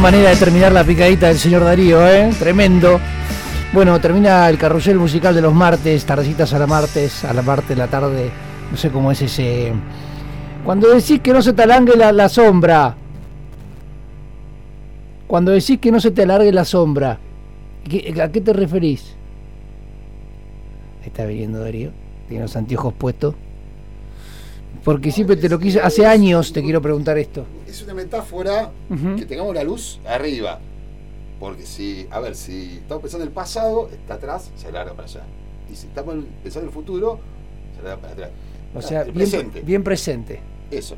manera de terminar la picadita del señor Darío, ¿eh? Tremendo. Bueno, termina el carrusel musical de los martes, tardecitas a la martes, a la parte de la tarde. No sé cómo es ese. Cuando decís que no se te alargue la, la sombra. Cuando decís que no se te alargue la sombra. ¿qué- ¿A qué te referís? Está viniendo Darío. Tiene los anteojos puestos. Porque siempre te lo quise. Hace años te quiero preguntar esto. Es una metáfora que tengamos la luz arriba. Porque si, a ver, si estamos pensando en el pasado, está atrás, se alarga para allá. Y si estamos pensando en el futuro, se alarga para atrás. O Ah, sea, bien presente. bien presente. Eso.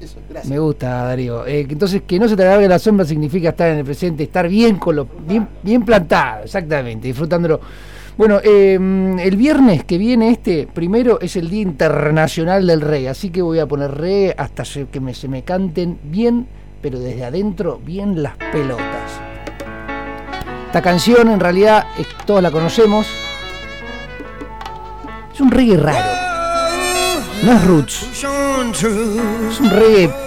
Eso, gracias. Me gusta, Darío. Eh, entonces, que no se te alargue la sombra significa estar en el presente, estar bien con lo, bien, bien plantado, exactamente, disfrutándolo. Bueno, eh, el viernes que viene este, primero es el Día Internacional del Reggae, así que voy a poner reggae hasta que me, se me canten bien, pero desde adentro, bien las pelotas. Esta canción, en realidad, todos la conocemos. Es un reggae raro. No es roots. Es un reggae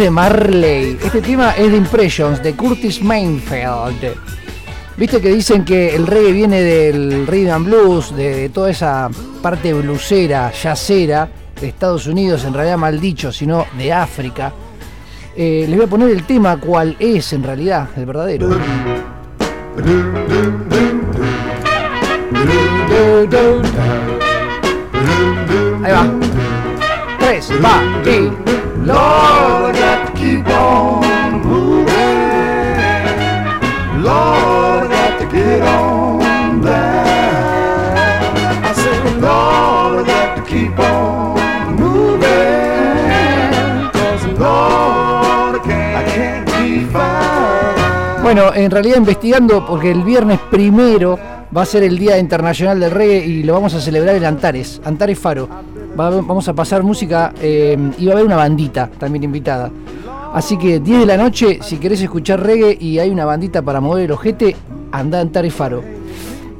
de Marley, este tema es de Impressions, de Curtis Mainfield. Viste que dicen que el reggae viene del rhythm blues, de, toda esa parte bluesera, jazzera, de Estados Unidos, en realidad mal dicho, sino de África. Eh, les voy a poner el tema cuál es en realidad, el verdadero. Bueno, en realidad investigando, porque el viernes primero va a ser el Día Internacional del Reggae y lo vamos a celebrar en Antares, Antares Faro. Va- vamos a pasar música eh, y va a haber una bandita también invitada. Así que 10 de la noche, si querés escuchar reggae y hay una bandita para mover el ojete, anda a Antares Faro.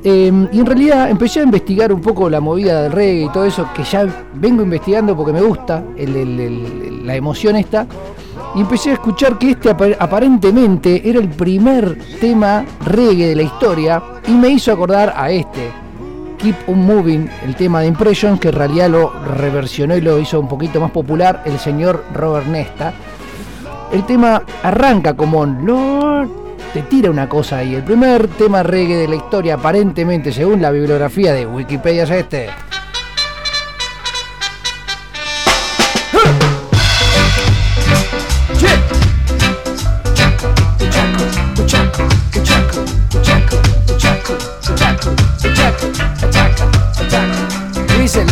Eh, y en realidad empecé a investigar un poco la movida del reggae y todo eso, que ya vengo investigando porque me gusta el- el- la emoción esta. Y empecé a escuchar que este apa- aparentemente era el primer tema reggae de la historia y me hizo acordar a este. Keep on Moving, el tema de Impression, que en realidad lo reversionó y lo hizo un poquito más popular el señor Robert Nesta. El tema arranca como Lord, te tira una cosa ahí. El primer tema reggae de la historia, aparentemente, según la bibliografía de Wikipedia, es este.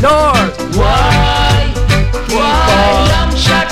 Lord. Why? Why long shot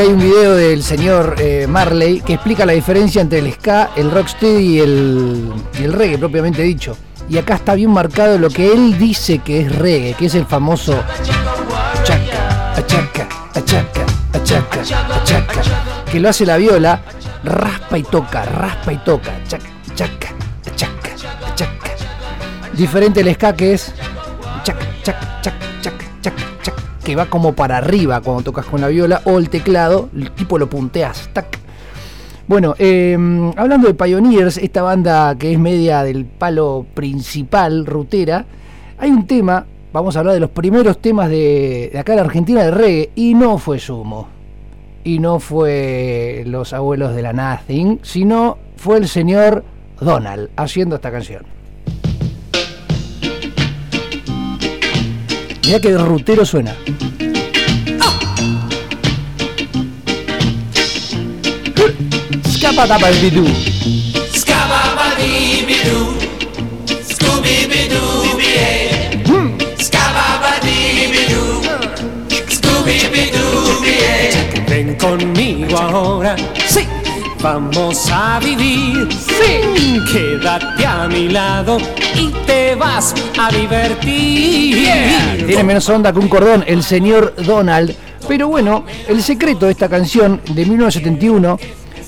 hay un video del señor eh, Marley que explica la diferencia entre el ska, el rocksteady y el, y el reggae propiamente dicho. Y acá está bien marcado lo que él dice que es reggae, que es el famoso achaca, achaca, achaca, achaca, achaca, que lo hace la viola, raspa y toca, raspa y toca, achaca, achaca, achaca, achaca. Diferente el ska que es que va como para arriba cuando tocas con la viola o el teclado, el tipo lo punteas, tac. Bueno, eh, hablando de Pioneers, esta banda que es media del palo principal, rutera, hay un tema, vamos a hablar de los primeros temas de, de acá en la Argentina de reggae, y no fue Sumo, y no fue los abuelos de la Nothing, sino fue el señor Donald haciendo esta canción. Mirá que rutero suena. Scabadabadidoo. Scabba-ba-dee-be-doo. Scooby-be-doo-be-ay. Scabba-ba-dee-be-doo. Scooby-be-doo-be-ay. Ven conmigo ahora, sí, Vamos a vivir. Sí. Quédate a mi lado y te vas a divertir. Tiene menos onda que un cordón, el señor Donald. Pero bueno, el secreto de esta canción de 1971,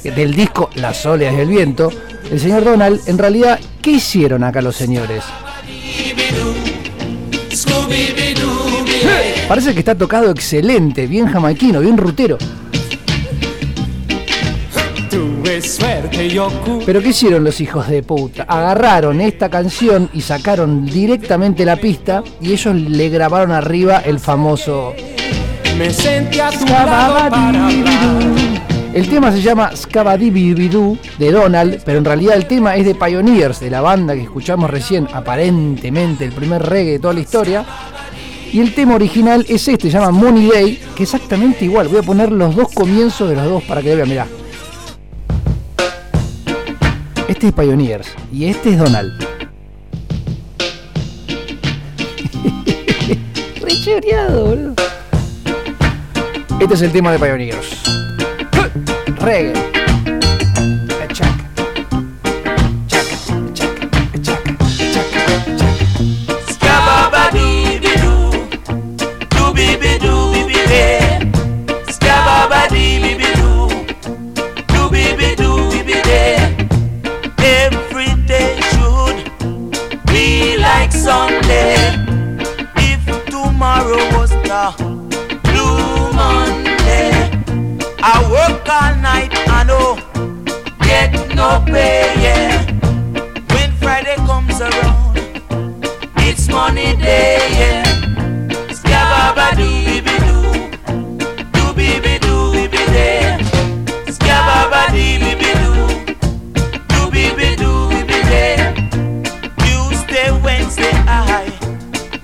del disco Las oleas del viento, el señor Donald, en realidad, ¿qué hicieron acá los señores? Parece que está tocado excelente, bien jamaiquino, bien rutero. Tuve suerte Pero ¿qué hicieron los hijos de puta? Agarraron esta canción y sacaron directamente la pista y ellos le grabaron arriba el famoso Me a tu lado para hablar. El tema se llama Scabadibidoo de Donald, pero en realidad el tema es de Pioneers, de la banda que escuchamos recién, aparentemente el primer reggae de toda la historia. Y el tema original es este, se llama Money Day, que exactamente igual. Voy a poner los dos comienzos de los dos para que lo vean, mirá. Este es Pioneers y este es Donald. Re choreado, boludo. Este es el tema de Pioneers. Reggae. When Friday comes around, it's money day. Yeah. Do, day. Do day. Tuesday, Wednesday, I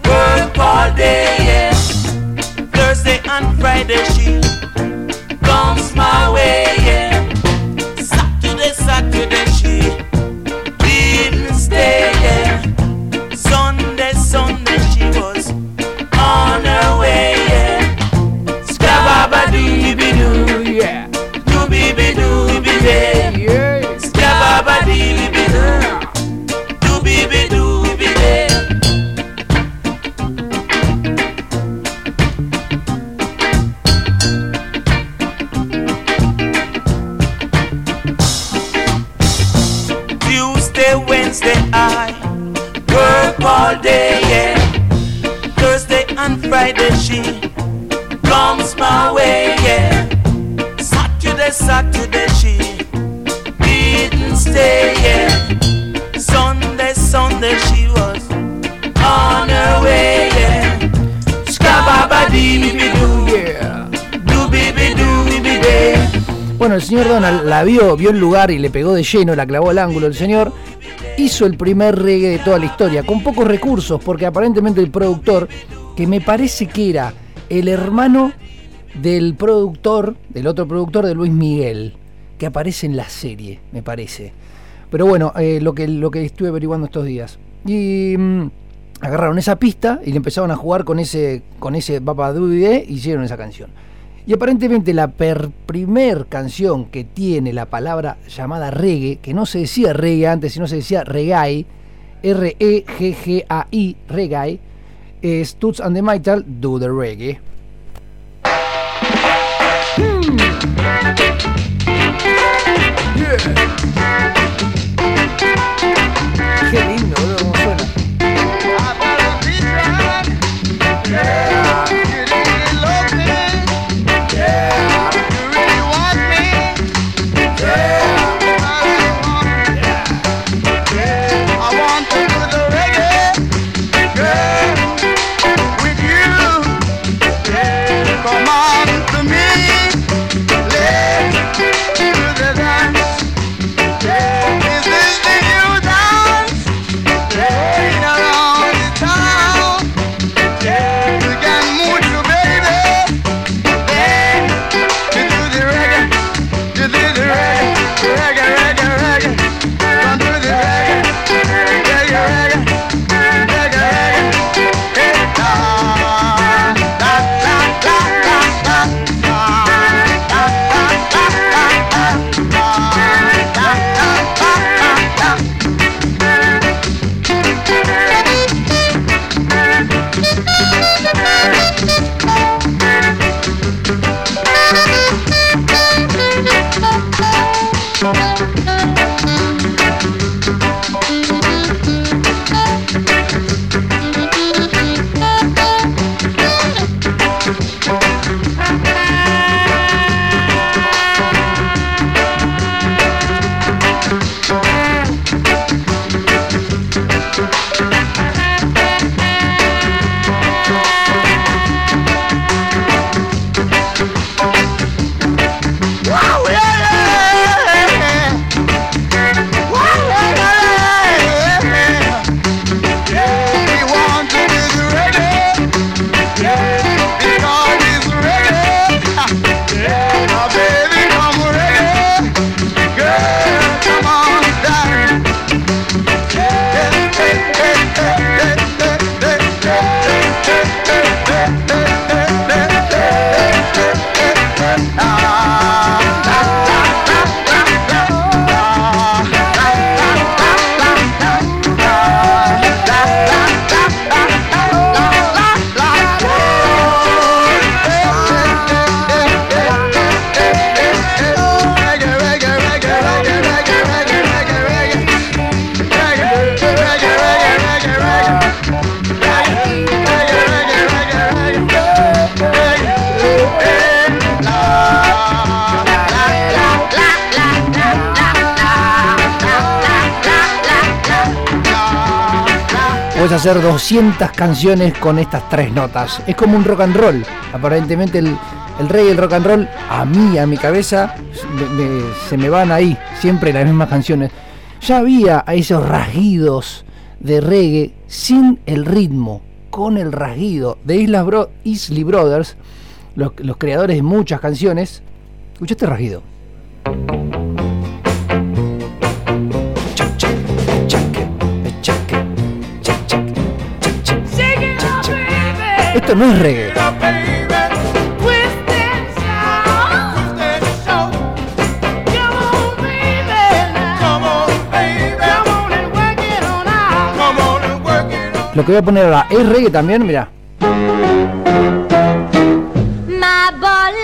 work all day. Yeah. Thursday and Friday. Señor Donald la vio, vio el lugar y le pegó de lleno, la clavó al ángulo el señor. Hizo el primer reggae de toda la historia, con pocos recursos, porque aparentemente el productor, que me parece que era el hermano del productor, del otro productor de Luis Miguel, que aparece en la serie, me parece. Pero bueno, eh, lo, que, lo que estuve averiguando estos días. Y mm, agarraron esa pista y le empezaron a jugar con ese, con ese Papa Dudé y hicieron esa canción. Y aparentemente la per primer canción que tiene la palabra llamada reggae, que no se decía reggae antes, sino se decía reggae, R-E-G-G-A-I, reggae, es Toots and the Maytal, Do the Reggae. Qué 200 canciones con estas tres notas. Es como un rock and roll. Aparentemente el, el reggae y el rock and roll, a mí, a mi cabeza, se me van ahí, siempre las mismas canciones. Ya había a esos rasguidos de reggae sin el ritmo, con el rasguido de Islas Bro- Isley Brothers, los, los creadores de muchas canciones. Escucha este rasguido. No es reggae. Lo que voy a poner ahora es reggae también, mira. My ball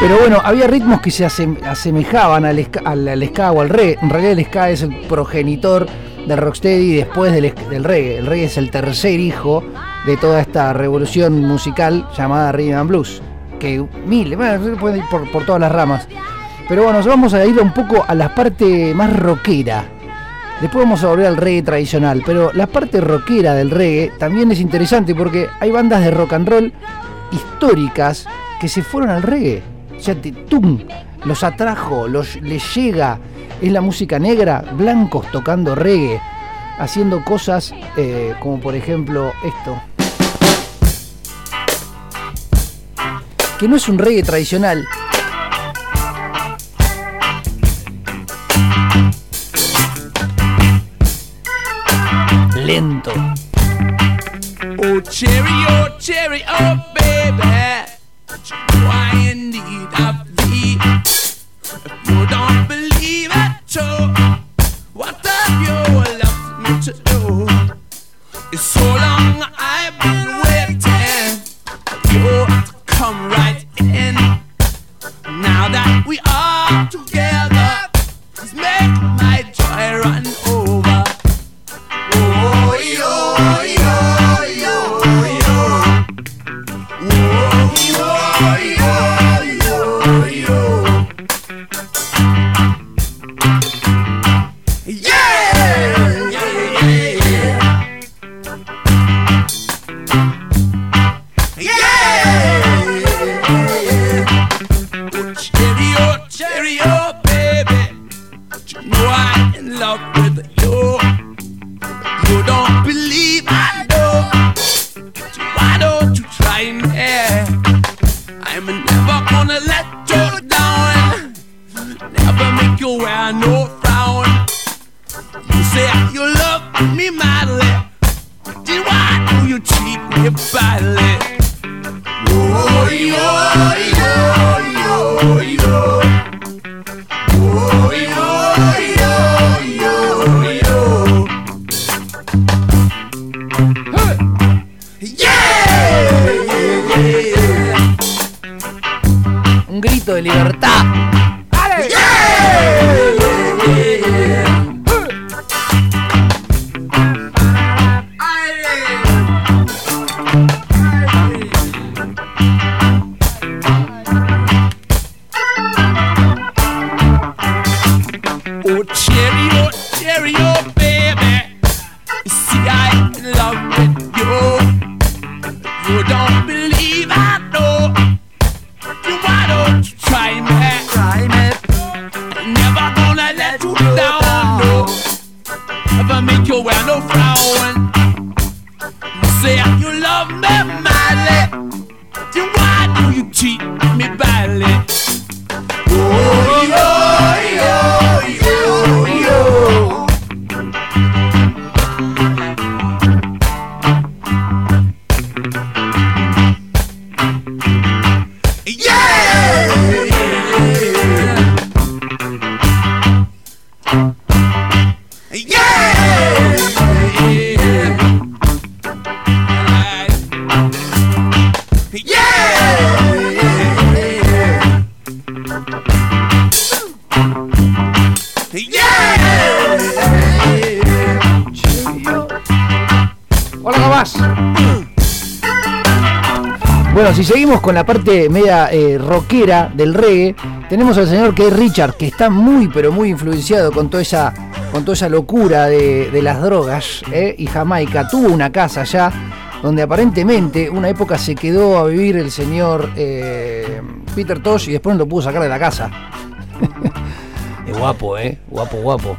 Pero bueno, había ritmos que se asem- asemejaban al ska, al, ska o al reggae. En realidad el ska es el progenitor del rocksteady después del, del reggae. El reggae es el tercer hijo de toda esta revolución musical llamada Rhythm and Blues. Que mil, bueno, puede ir por, por todas las ramas. Pero bueno, vamos a ir un poco a la parte más rockera. Después vamos a volver al reggae tradicional, pero la parte rockera del reggae también es interesante porque hay bandas de rock and roll históricas que se fueron al reggae. O sea, ¡tum! los atrajo, los, les llega. Es la música negra, blancos tocando reggae, haciendo cosas eh, como por ejemplo esto. Que no es un reggae tradicional, lento. Oh, cherry, oh, cherry, oh, baby. It's so long I've been Love with you. You don't believe I know. So why don't you try me? I'm never gonna let you down. Never make you wear no frown. You say you love me madly. Then why do you treat me badly? Oh, yo, yo, yo, yo. libertad. Badly? Seguimos con la parte media eh, rockera del reggae, tenemos al señor Keith Richard, que está muy, pero muy influenciado con toda esa, con toda esa locura de, de las drogas ¿eh? y Jamaica. Tuvo una casa allá donde aparentemente una época se quedó a vivir el señor eh, Peter Tosh y después no lo pudo sacar de la casa. es guapo, ¿eh? Guapo, guapo.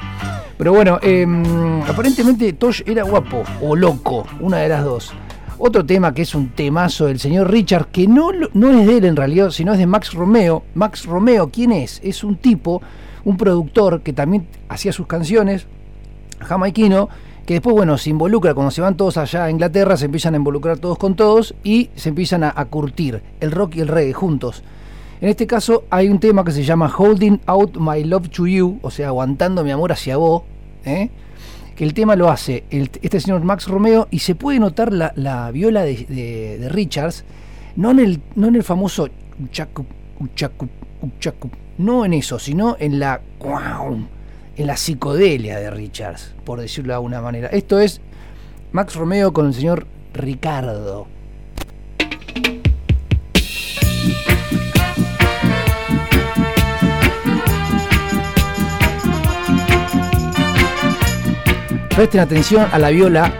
Pero bueno, eh, aparentemente Tosh era guapo o loco, una de las dos. Otro tema que es un temazo del señor Richard, que no, no es de él en realidad, sino es de Max Romeo. Max Romeo, ¿quién es? Es un tipo, un productor que también hacía sus canciones, jamaiquino, que después, bueno, se involucra, cuando se van todos allá a Inglaterra, se empiezan a involucrar todos con todos y se empiezan a, a curtir el rock y el reggae juntos. En este caso hay un tema que se llama Holding Out My Love to You, o sea, aguantando mi amor hacia vos, ¿eh? El tema lo hace este señor Max Romeo y se puede notar la, la viola de, de- Richards, no en el, no en el famoso uchacu, uchacu, uchacu, no en eso, sino en la en la psicodelia de Richards, por decirlo de alguna manera. Esto es Max Romeo con el señor Ricardo. Presten atención a la viola,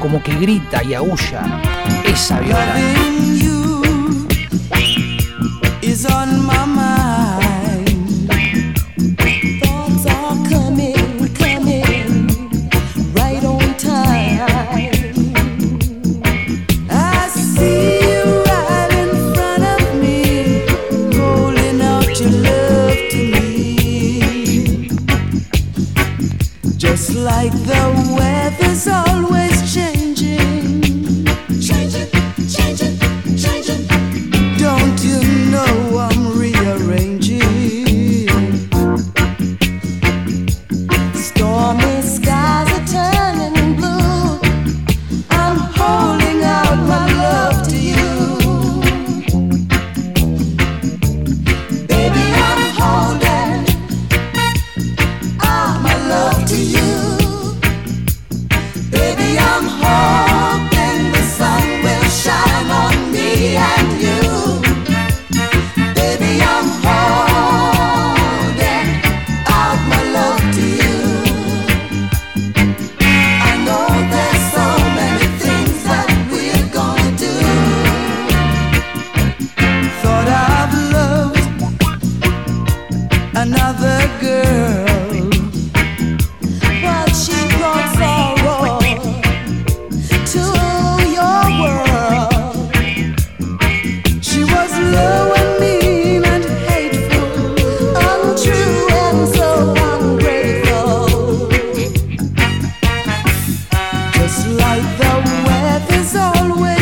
como que grita y aúlla. Esa viola. Just like the weather's always changing. The weather's always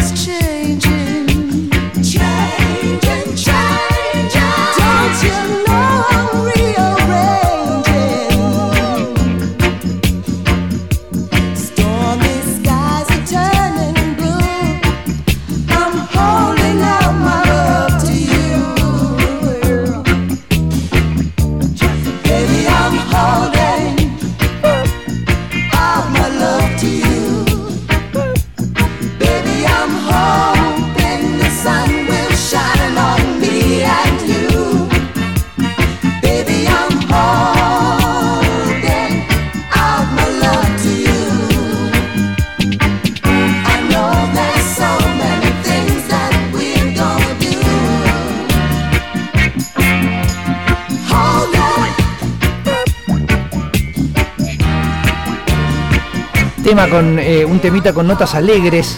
con eh, un temita con notas alegres.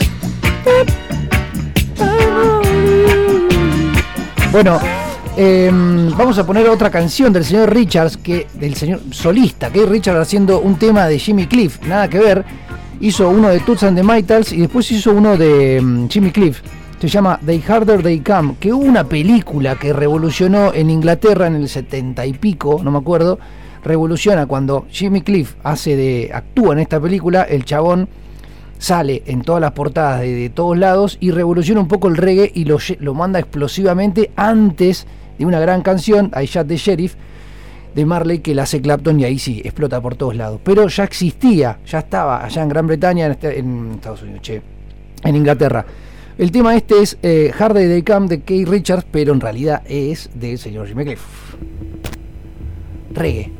Bueno, em, vamos a poner otra canción del señor Richards, que del señor solista, que Richards haciendo un tema de Jimmy Cliff, nada que ver. Hizo uno de Toots and the Maytals y después hizo uno de mm, Jimmy Cliff. Se llama The Harder They Come, que hubo una película que revolucionó en Inglaterra en el 70 y pico, no me acuerdo. Revoluciona cuando Jimmy Cliff hace de actúa en esta película, el chabón sale en todas las portadas de, todos lados y revoluciona un poco el reggae y lo, lo manda explosivamente antes de una gran canción, I Shot the Sheriff, de Marley que la hace Clapton y ahí sí, explota por todos lados. Pero ya existía, ya estaba allá en Gran Bretaña, en, este- en Estados Unidos, che, en Inglaterra. El tema este es eh, Hard Day They de Kay Richards, pero en realidad es del señor Jimmy Cliff. Reggae.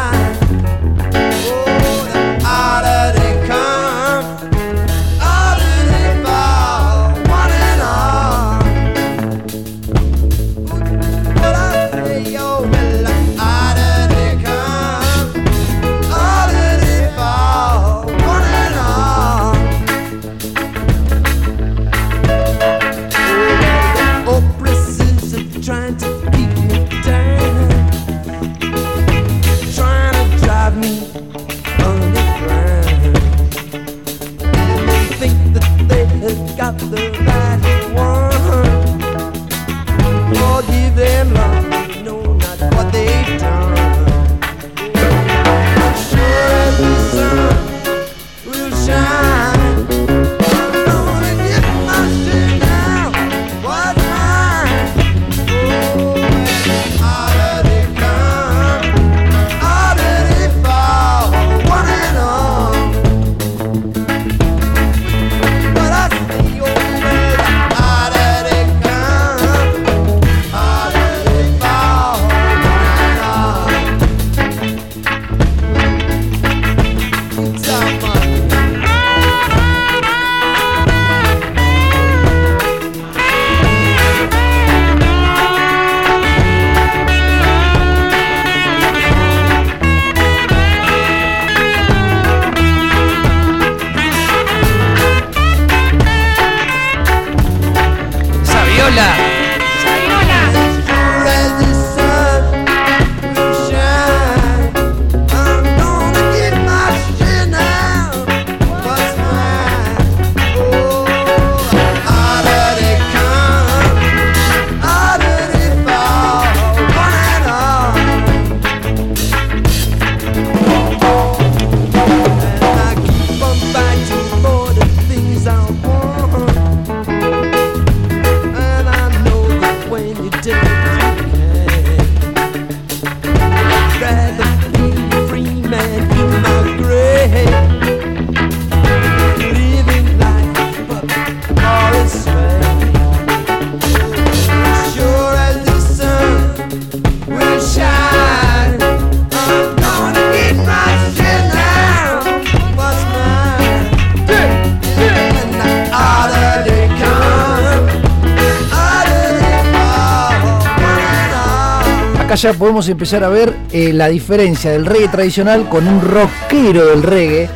ya podemos empezar a ver eh, la diferencia del reggae tradicional con un rockero del reggae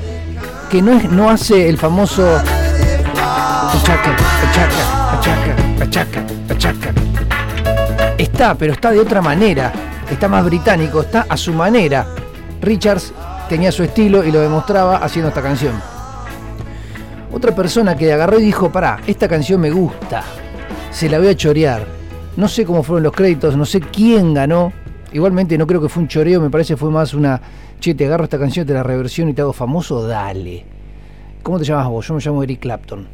que no, no hace el famoso. Está, pero está de otra manera. Está más británico, está a su manera. Richards tenía su estilo y lo demostraba haciendo esta canción. Otra persona que agarró y dijo, pará, esta canción me gusta, se la voy a chorear. No sé cómo fueron los créditos, no sé quién ganó. Igualmente no creo que fue un choreo, me parece fue más una, che, te agarro esta canción, te la reversión y te hago famoso, dale. ¿Cómo te llamas vos? Yo me llamo Eric Clapton.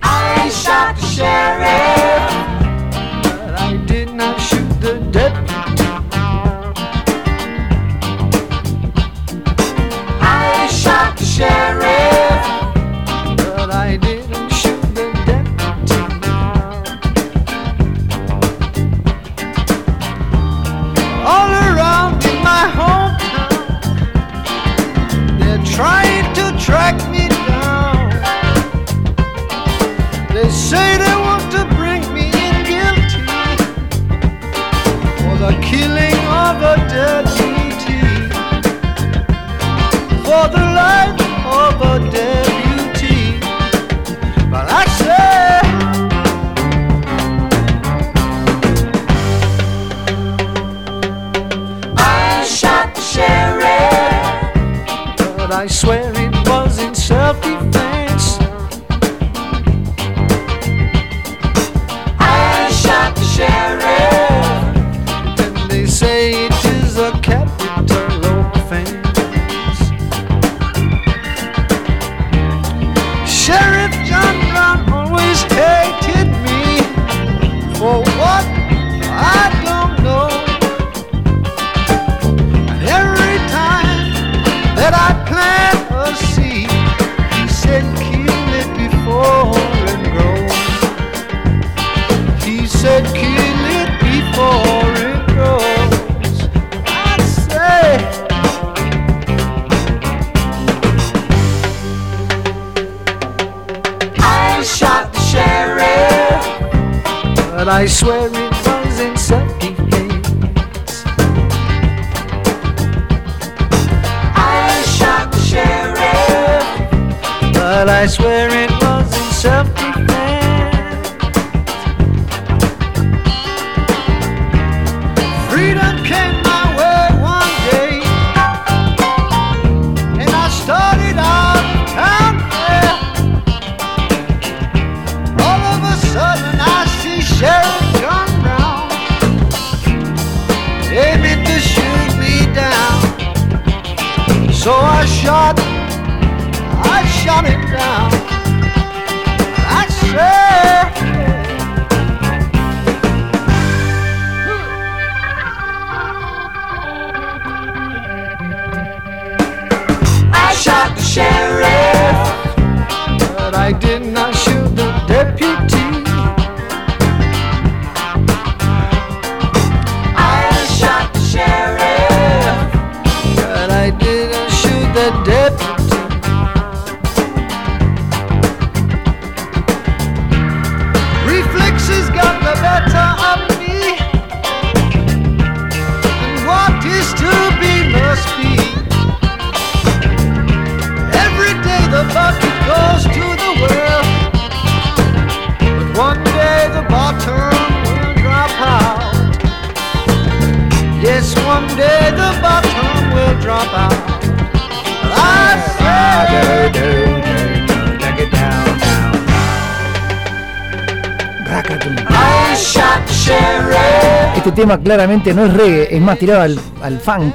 Tema claramente no es reggae, es más tirado al, funk.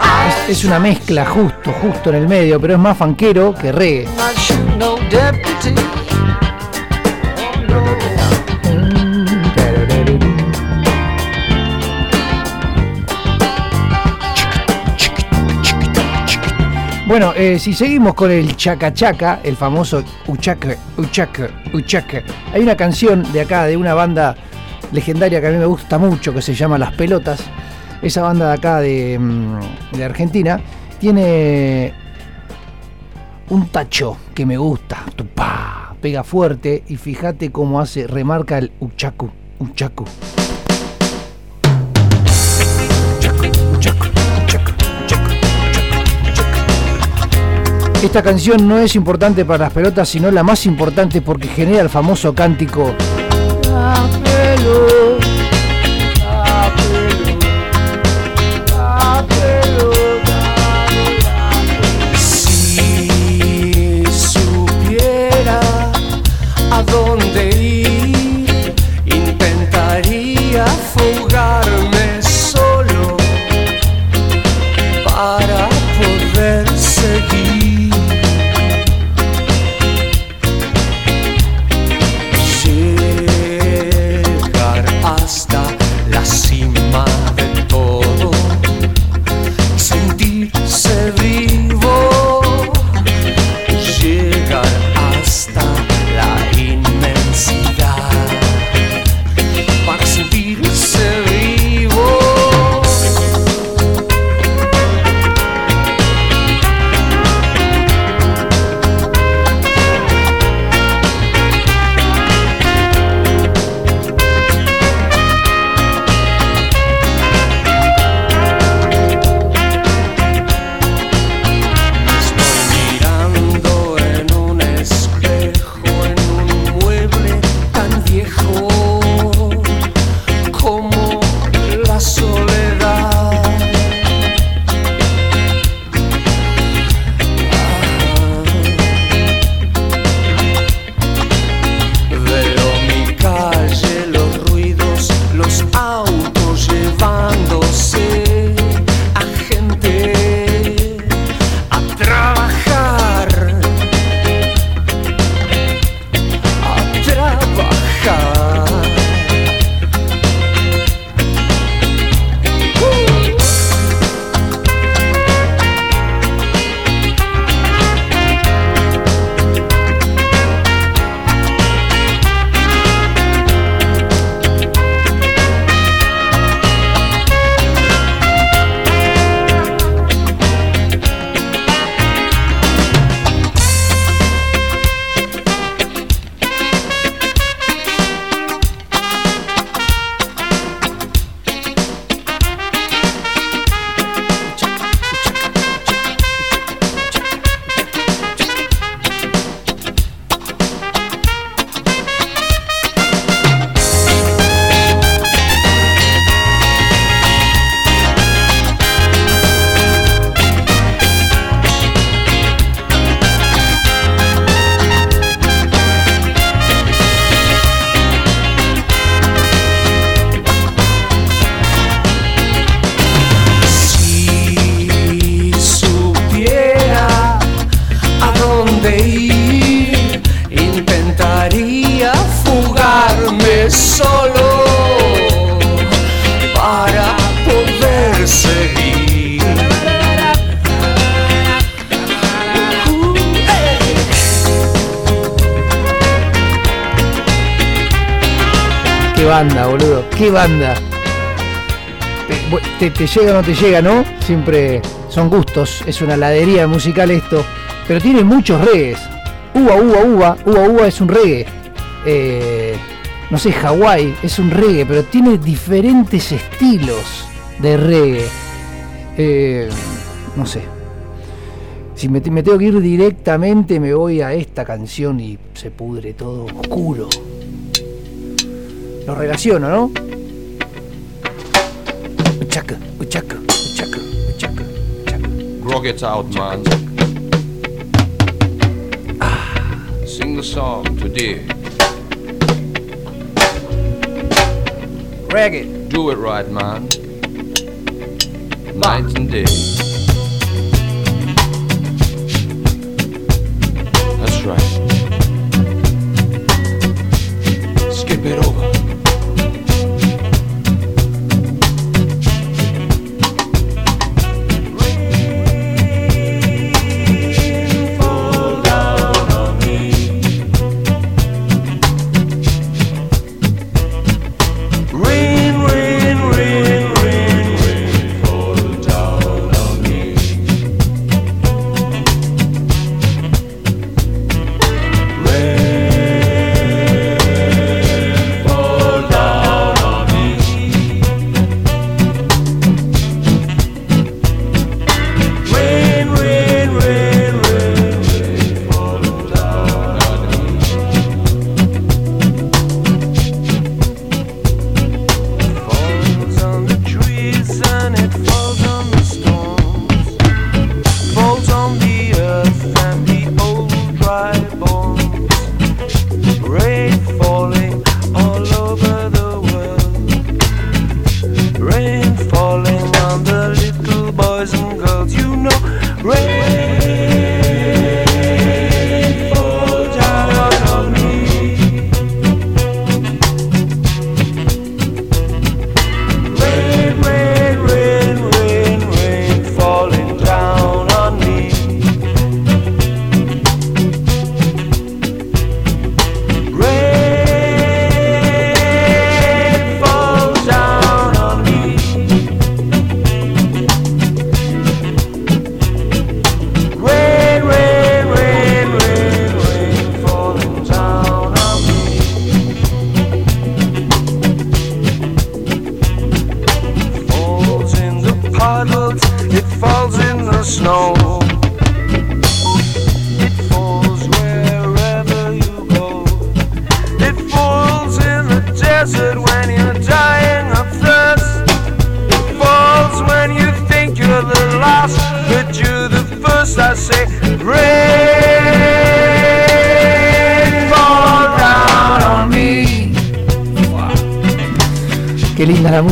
I Es una mezcla justo, justo en el medio, pero es más funkero que reggae. Bueno, eh, si seguimos con el chaca chaca, el famoso uchaca, uchaca, uchaca, hay una canción de acá, de una banda legendaria que a mí me gusta mucho, que se llama Las Pelotas. Esa banda de acá de, mm, de Argentina tiene un tacho que me gusta, tupá, pega fuerte y fíjate cómo hace, remarca el uchacu, uchacu. Esta canción no es importante para las pelotas, sino la más importante porque genera el famoso cántico. Llega o no te llega, ¿no? Siempre son gustos. Es una ladería musical esto. Pero tiene muchos reggaes. Uva, uva, uva. Uva, uva es un reggae. Eh, no sé, Hawái es un reggae, pero tiene diferentes estilos de reggae. Eh, no sé. Si me, me tengo que ir directamente, me voy a esta canción y se pudre todo oscuro. Lo relaciono, ¿no? Grog it out, man. Ah, sing the song today. Reggae. Do it right, man. Night and day. That's right.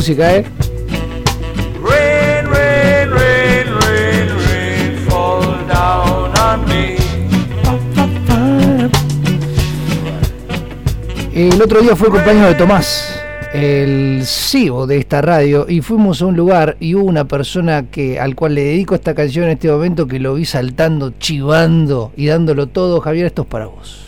Música, ¿eh? Rain, rain, rain, rain, rain, fall down on me. El otro día fue el cumpleaños de Tomás, el CEO de esta radio, y fuimos a un lugar y hubo una persona que al cual le dedico esta canción en este momento que lo vi saltando, chivando y dándolo todo. Javier, esto es para vos.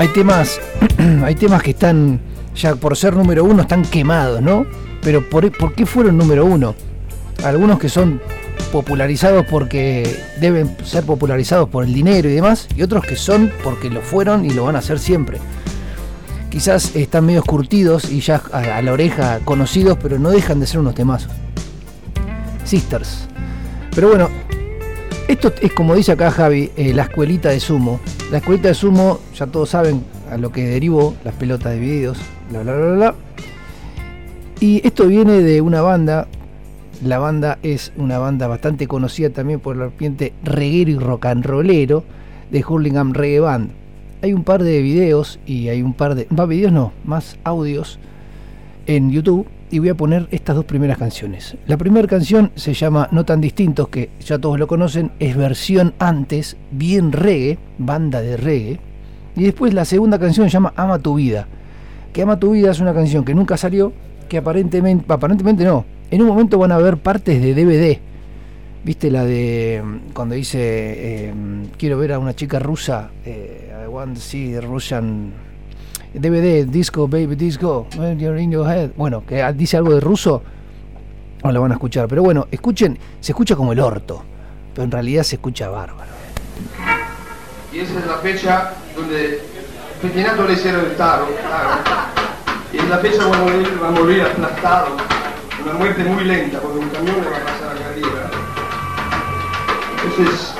Hay temas, hay temas que están, ya por ser número uno, están quemados, ¿no? Pero ¿por, por qué fueron número uno? Algunos que son popularizados porque deben ser popularizados por el dinero y demás, y otros que son porque lo fueron y lo van a hacer siempre. Quizás están medio curtidos y ya a, la oreja conocidos, pero no dejan de ser unos temazos. Sisters. Pero bueno, esto es como dice acá Javi, eh, la escuelita de sumo. La escuelita de sumo, ya todos saben a lo que derivó, las pelotas de videos, bla bla bla bla. Y esto viene de una banda, la banda es una banda bastante conocida también por el ambiente reguero y rock and rollero de Hurlingham Reggae Band. Hay un par de videos y hay un par de... Más videos no, más audios en YouTube y voy a poner estas dos primeras canciones. La primera canción se llama No tan distintos, que ya todos lo conocen, es versión antes, bien reggae, banda de reggae. Y después la segunda canción se llama Ama tu vida, que Ama tu vida es una canción que nunca salió, que aparentemente, aparentemente no, en un momento van a ver partes de DVD. ¿Viste la de mm, cuando dice eh, quiero ver a una chica rusa? eh, I want to see the Russian DVD, disco, baby, disco, you're in your head. Bueno, que dice algo de ruso, no lo van a escuchar. Pero bueno, escuchen, se escucha como el orto, pero en realidad se escucha bárbaro. Y esa es la fecha donde Pettinato le hicieron el taro. Y es la fecha cuando él va a morir aplastado. Una muerte muy lenta, porque un camión va a pasar acá arriba. Entonces,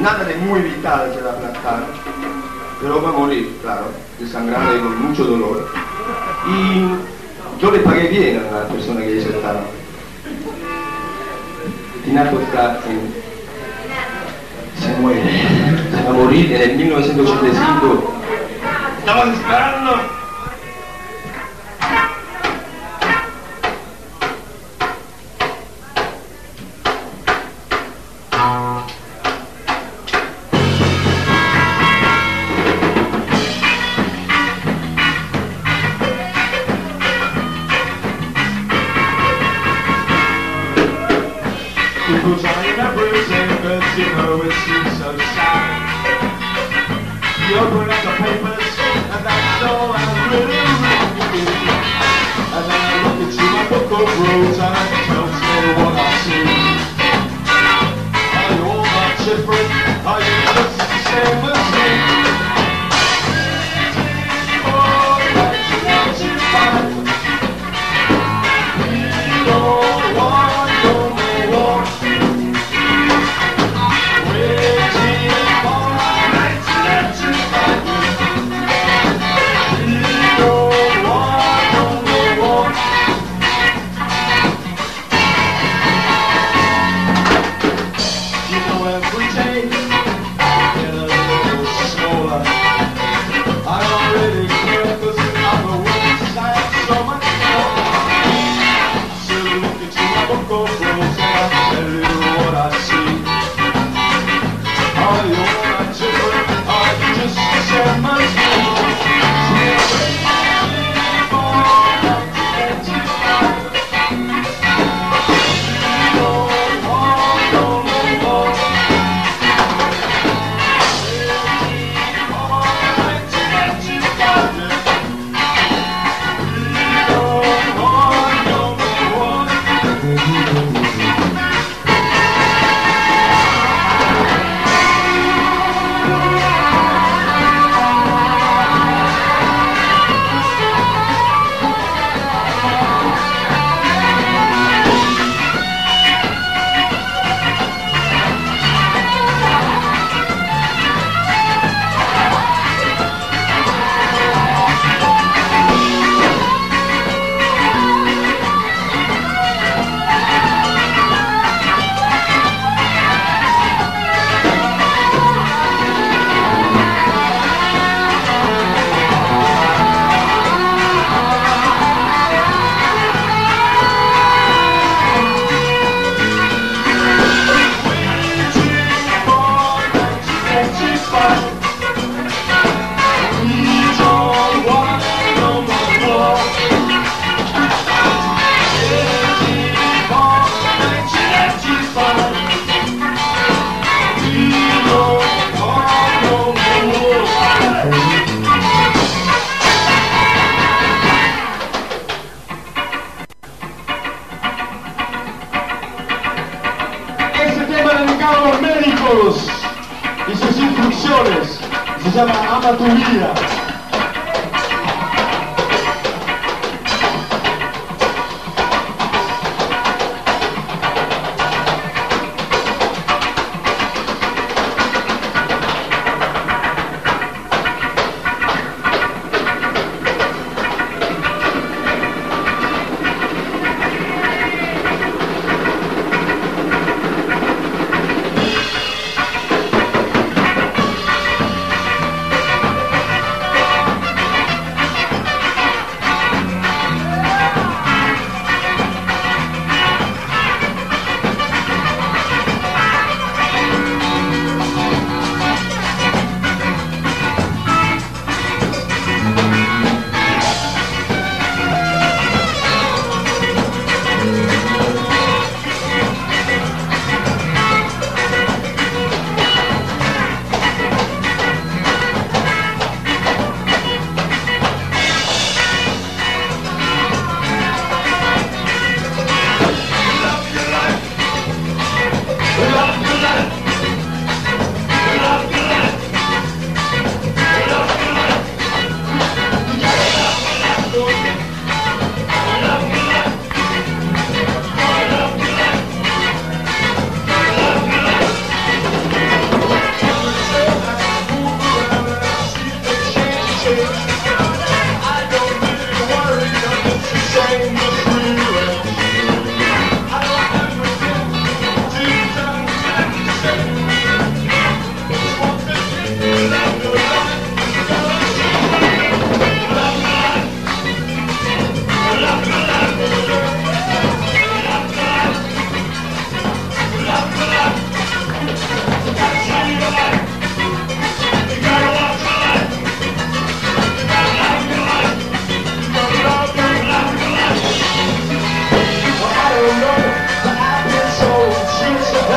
nada de muy vital se va a aplastar. Pero va a morir, claro, desangrando y con mucho dolor. Y yo le pagué bien a la persona que hizo el taro. Pettinato está en se muere. Se va a morir en el 1985. Estaban esperando. You open up the papers, and that's all I really. And then I look into my book of me what I see. Are you all? Are you just the same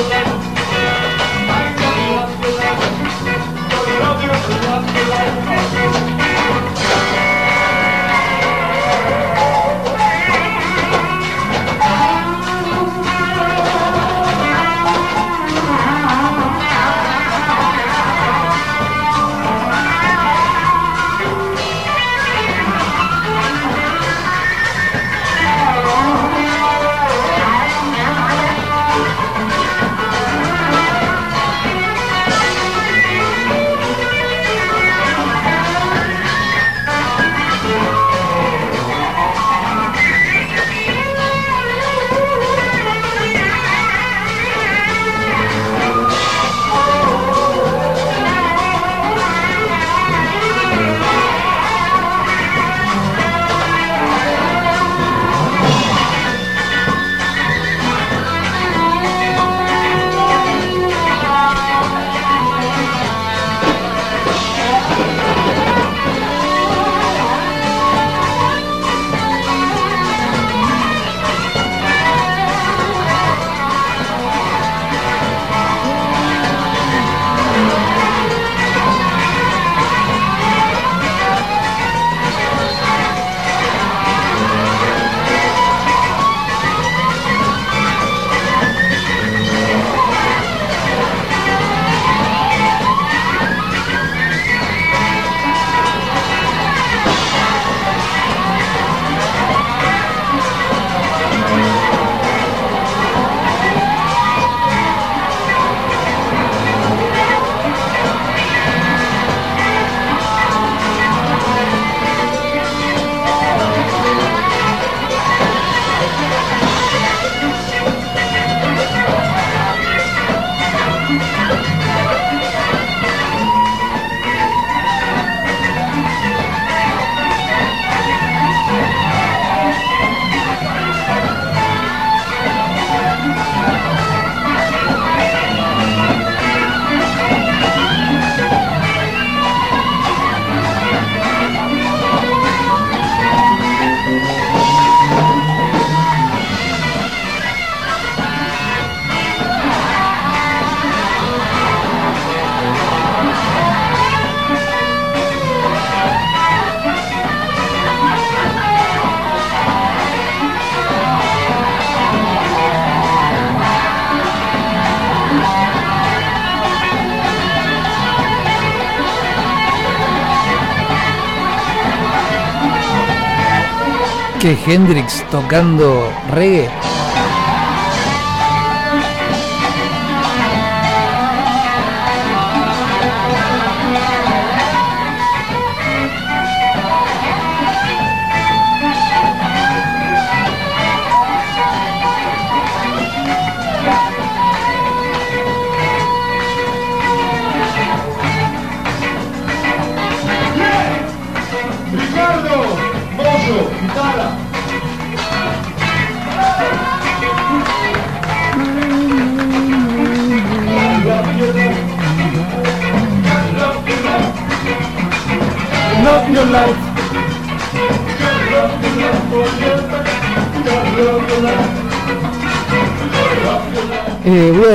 Thank you. Hendrix tocando reggae.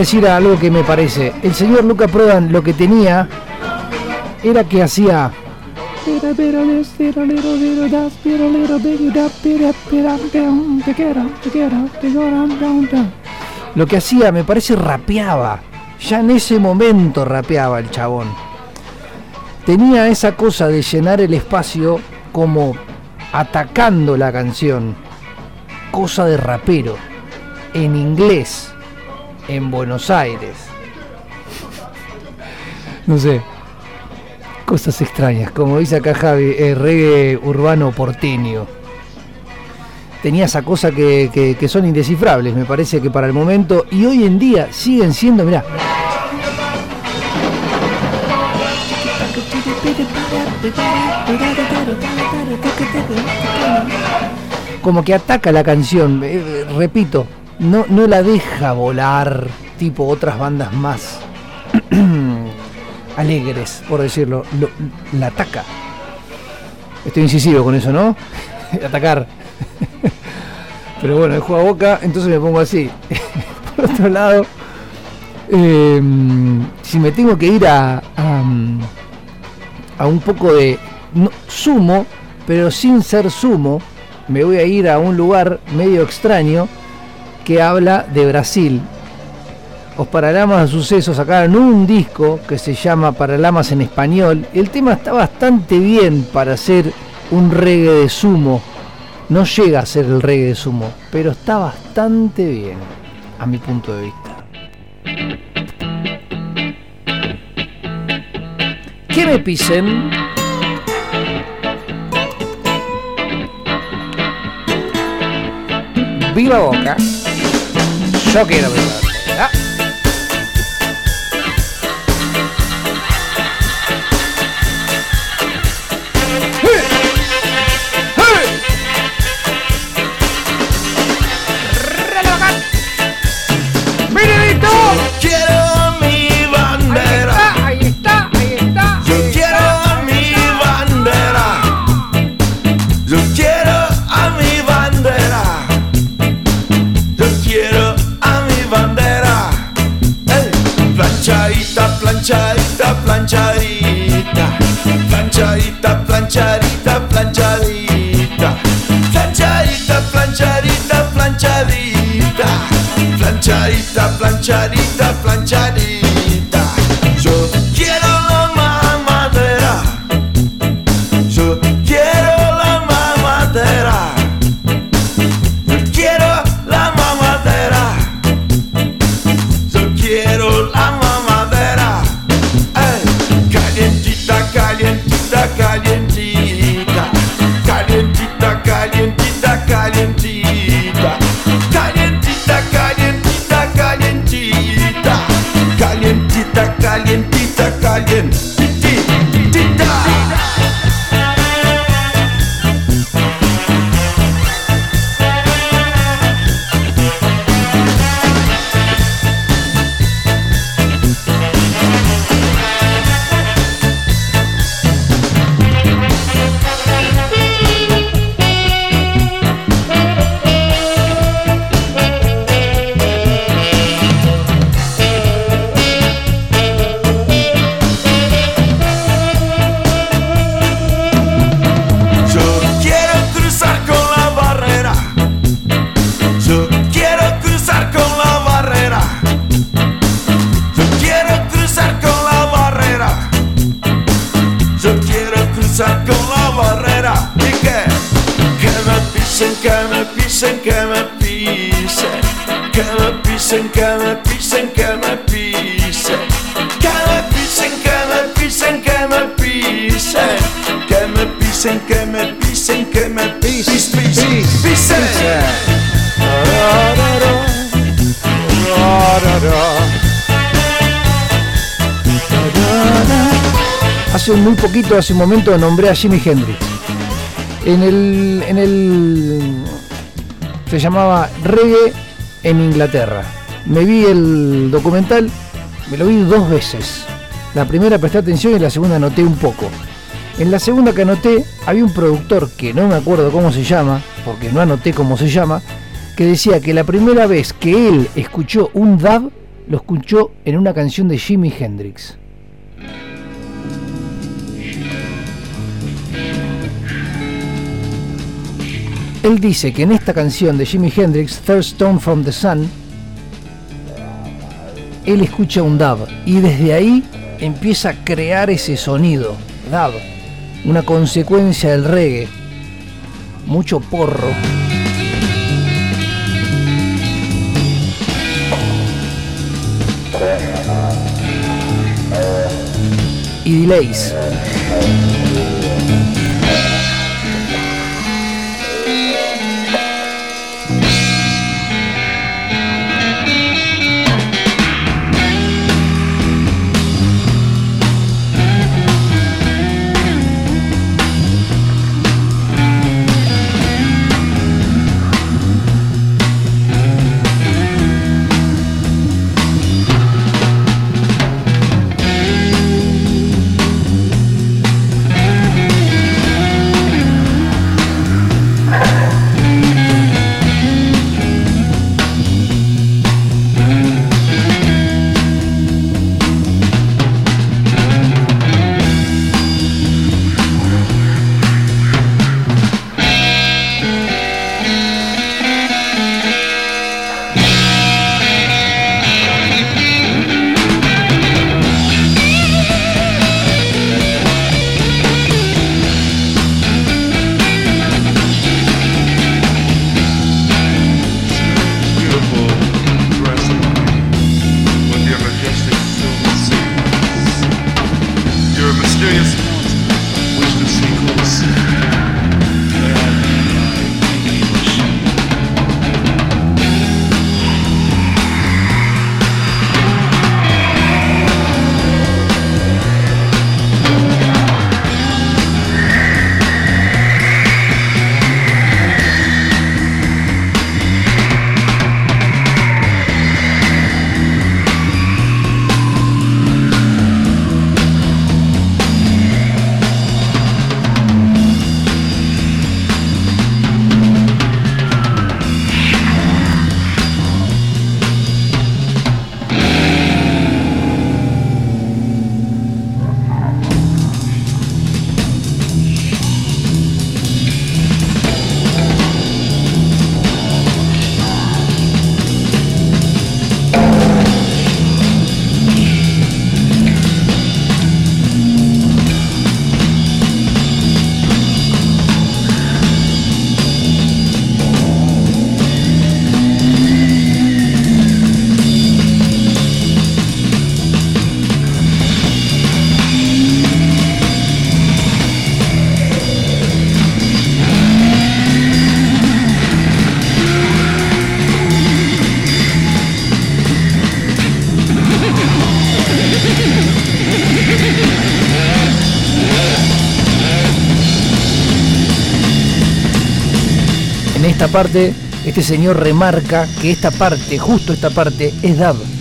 Decir algo que me parece. El señor Luca Prodan lo que tenía era que hacía. Lo que hacía, me parece, rapeaba. Ya en ese momento rapeaba el chabón. Tenía esa cosa de llenar el espacio como atacando la canción. Cosa de rapero. En inglés. En Buenos Aires. No sé. Cosas extrañas. Como dice acá Javi, eh, reggae urbano porteño. Tenía esa cosa que, que- son indescifrables, me parece que para el momento. Y hoy en día siguen siendo, mirá. Como que ataca la canción, eh, repito, no, no la deja volar tipo otras bandas más alegres, por decirlo, lo- la ataca. Estoy incisivo con eso, ¿no? Atacar. Pero bueno, juego a boca, entonces me pongo así. por otro lado, eh, si me tengo que ir a, a, un poco de sumo, pero sin ser sumo, me voy a ir a un lugar medio extraño que habla de Brasil. Os Paralamas de Sucesos sacaron un disco que se llama Paralamas en español. El tema está bastante bien para hacer un reggae de sumo. No llega a ser el reggae de sumo, pero está bastante bien, a mi punto de vista. Que me pisen. Viva Boca. Yo quiero. Planchadita, planchadita, poquito, hace un momento, nombré a Jimi Hendrix. En el, en el. Se llamaba Reggae en Inglaterra. Me vi el documental, me lo vi dos veces. La primera presté atención y la segunda anoté un poco. En la segunda que anoté, había un productor que no me acuerdo cómo se llama, porque no anoté cómo se llama, que decía que la primera vez que él escuchó un dub, lo escuchó en una canción de Jimi Hendrix. Él dice que en esta canción de Jimi Hendrix, Third Stone from the Sun, él escucha un dub y desde ahí empieza a crear ese sonido, dub, una consecuencia del reggae, mucho porro. Y delays. Parte, este señor remarca que esta parte, justo esta parte, es dub.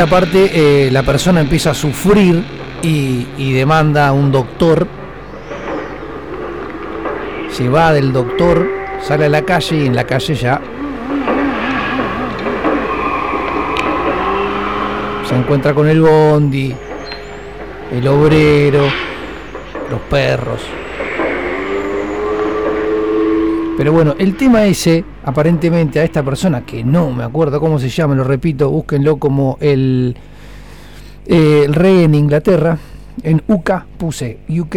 Esta parte eh, la persona empieza a sufrir y, demanda a un doctor. Se va del doctor, sale a la calle y en la calle ya se encuentra con el bondi, el obrero, los perros. Pero bueno, el tema ese, aparentemente a esta persona, que no me acuerdo cómo se llama, lo repito, búsquenlo como el, eh, el rey en Inglaterra, en UK puse UK,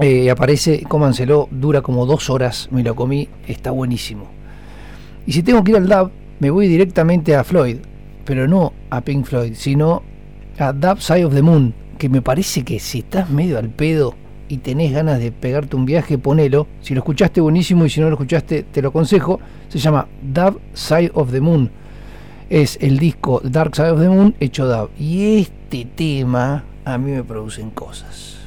eh, aparece, cómanselo, dura como dos horas, me lo comí, está buenísimo. Y si tengo que ir al DAB, me voy directamente a Floyd, pero no a Pink Floyd, sino a Dark Side of the Moon, que me parece que si estás medio al pedo y tenés ganas de pegarte un viaje, ponelo. Si lo escuchaste, buenísimo, y si no lo escuchaste, te lo aconsejo. Se llama Dark Side of the Moon. Es el disco Dark Side of the Moon hecho dub. Y este tema a mí me producen cosas.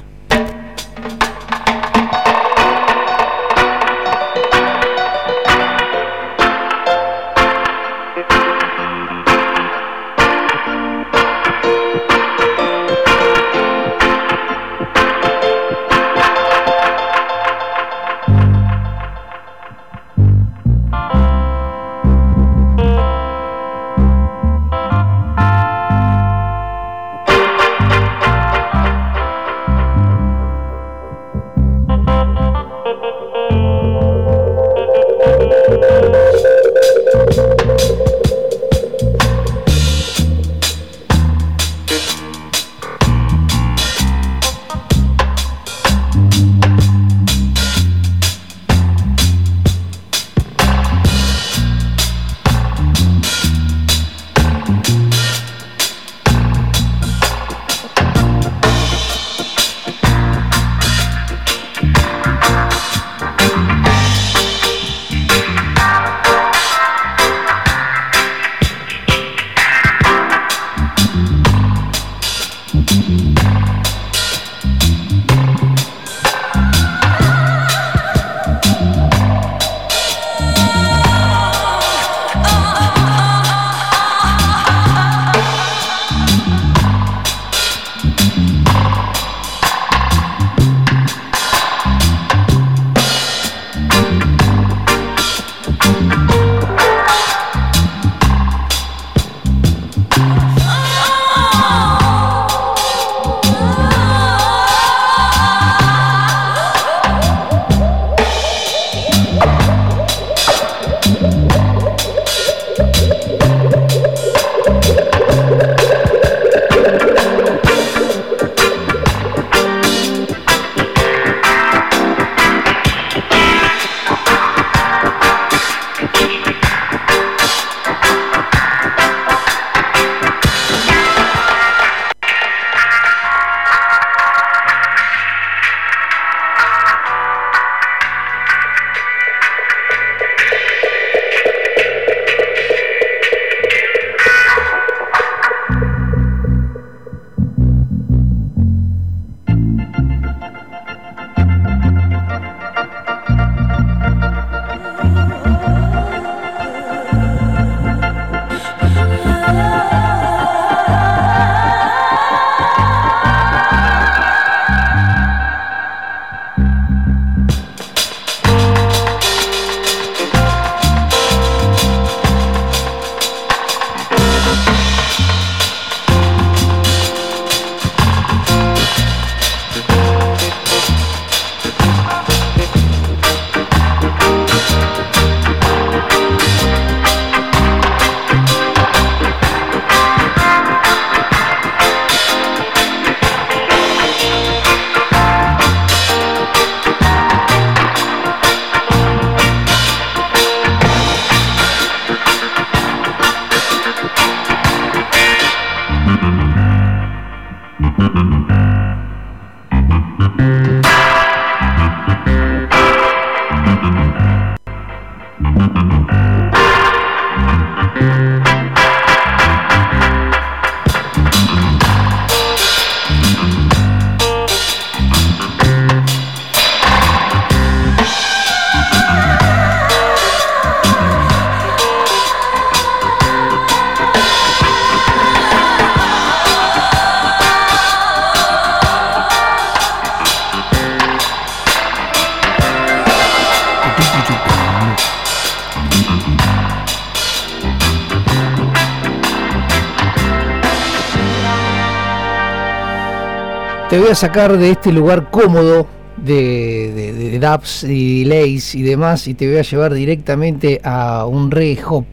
Te voy a sacar de este lugar cómodo de, de, dubs y delays y demás y te voy a llevar directamente a un reggae hop.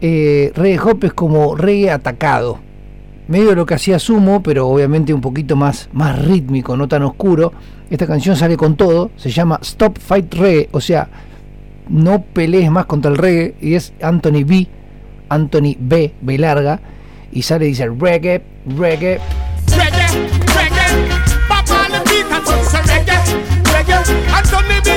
Eh, reggae hop es como reggae atacado. Medio lo que hacía Sumo, pero obviamente un poquito más, más rítmico, no tan oscuro. Esta canción sale con todo, se llama Stop Fight Reggae, o sea, no pelees más contra el reggae, y es Anthony B, Anthony B, B larga, y sale y dice reggae, Reggae,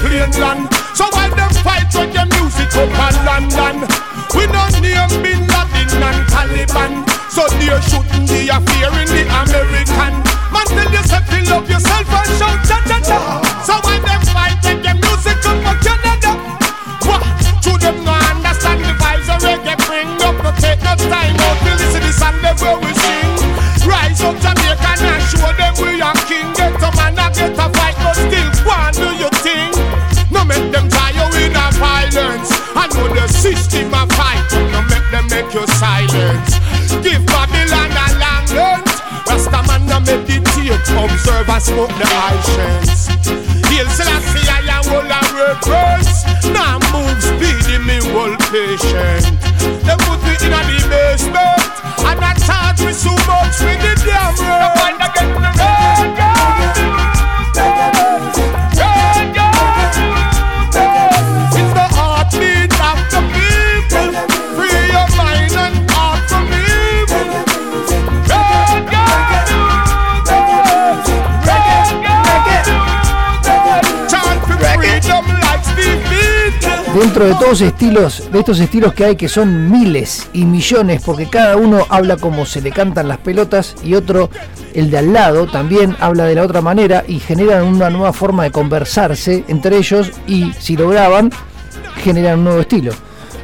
plane land. So why them fight your music up in London? We don't name Bin Laden and Taliban. So there shouldn't be a fear in the system a fight, no make them make you silence. Give Babylon a long lunch. Rasta man no meditate, observe and smoke the Haitians. Hail Selassie I am all a reverse. Now move speedy, me hold patient. They put me Dentro de todos estilos, de estos estilos que hay que son miles y millones, porque cada uno habla como se le cantan las pelotas y otro, el de al lado, también habla de la otra manera y generan una nueva forma de conversarse entre ellos y si lo graban, generan un nuevo estilo.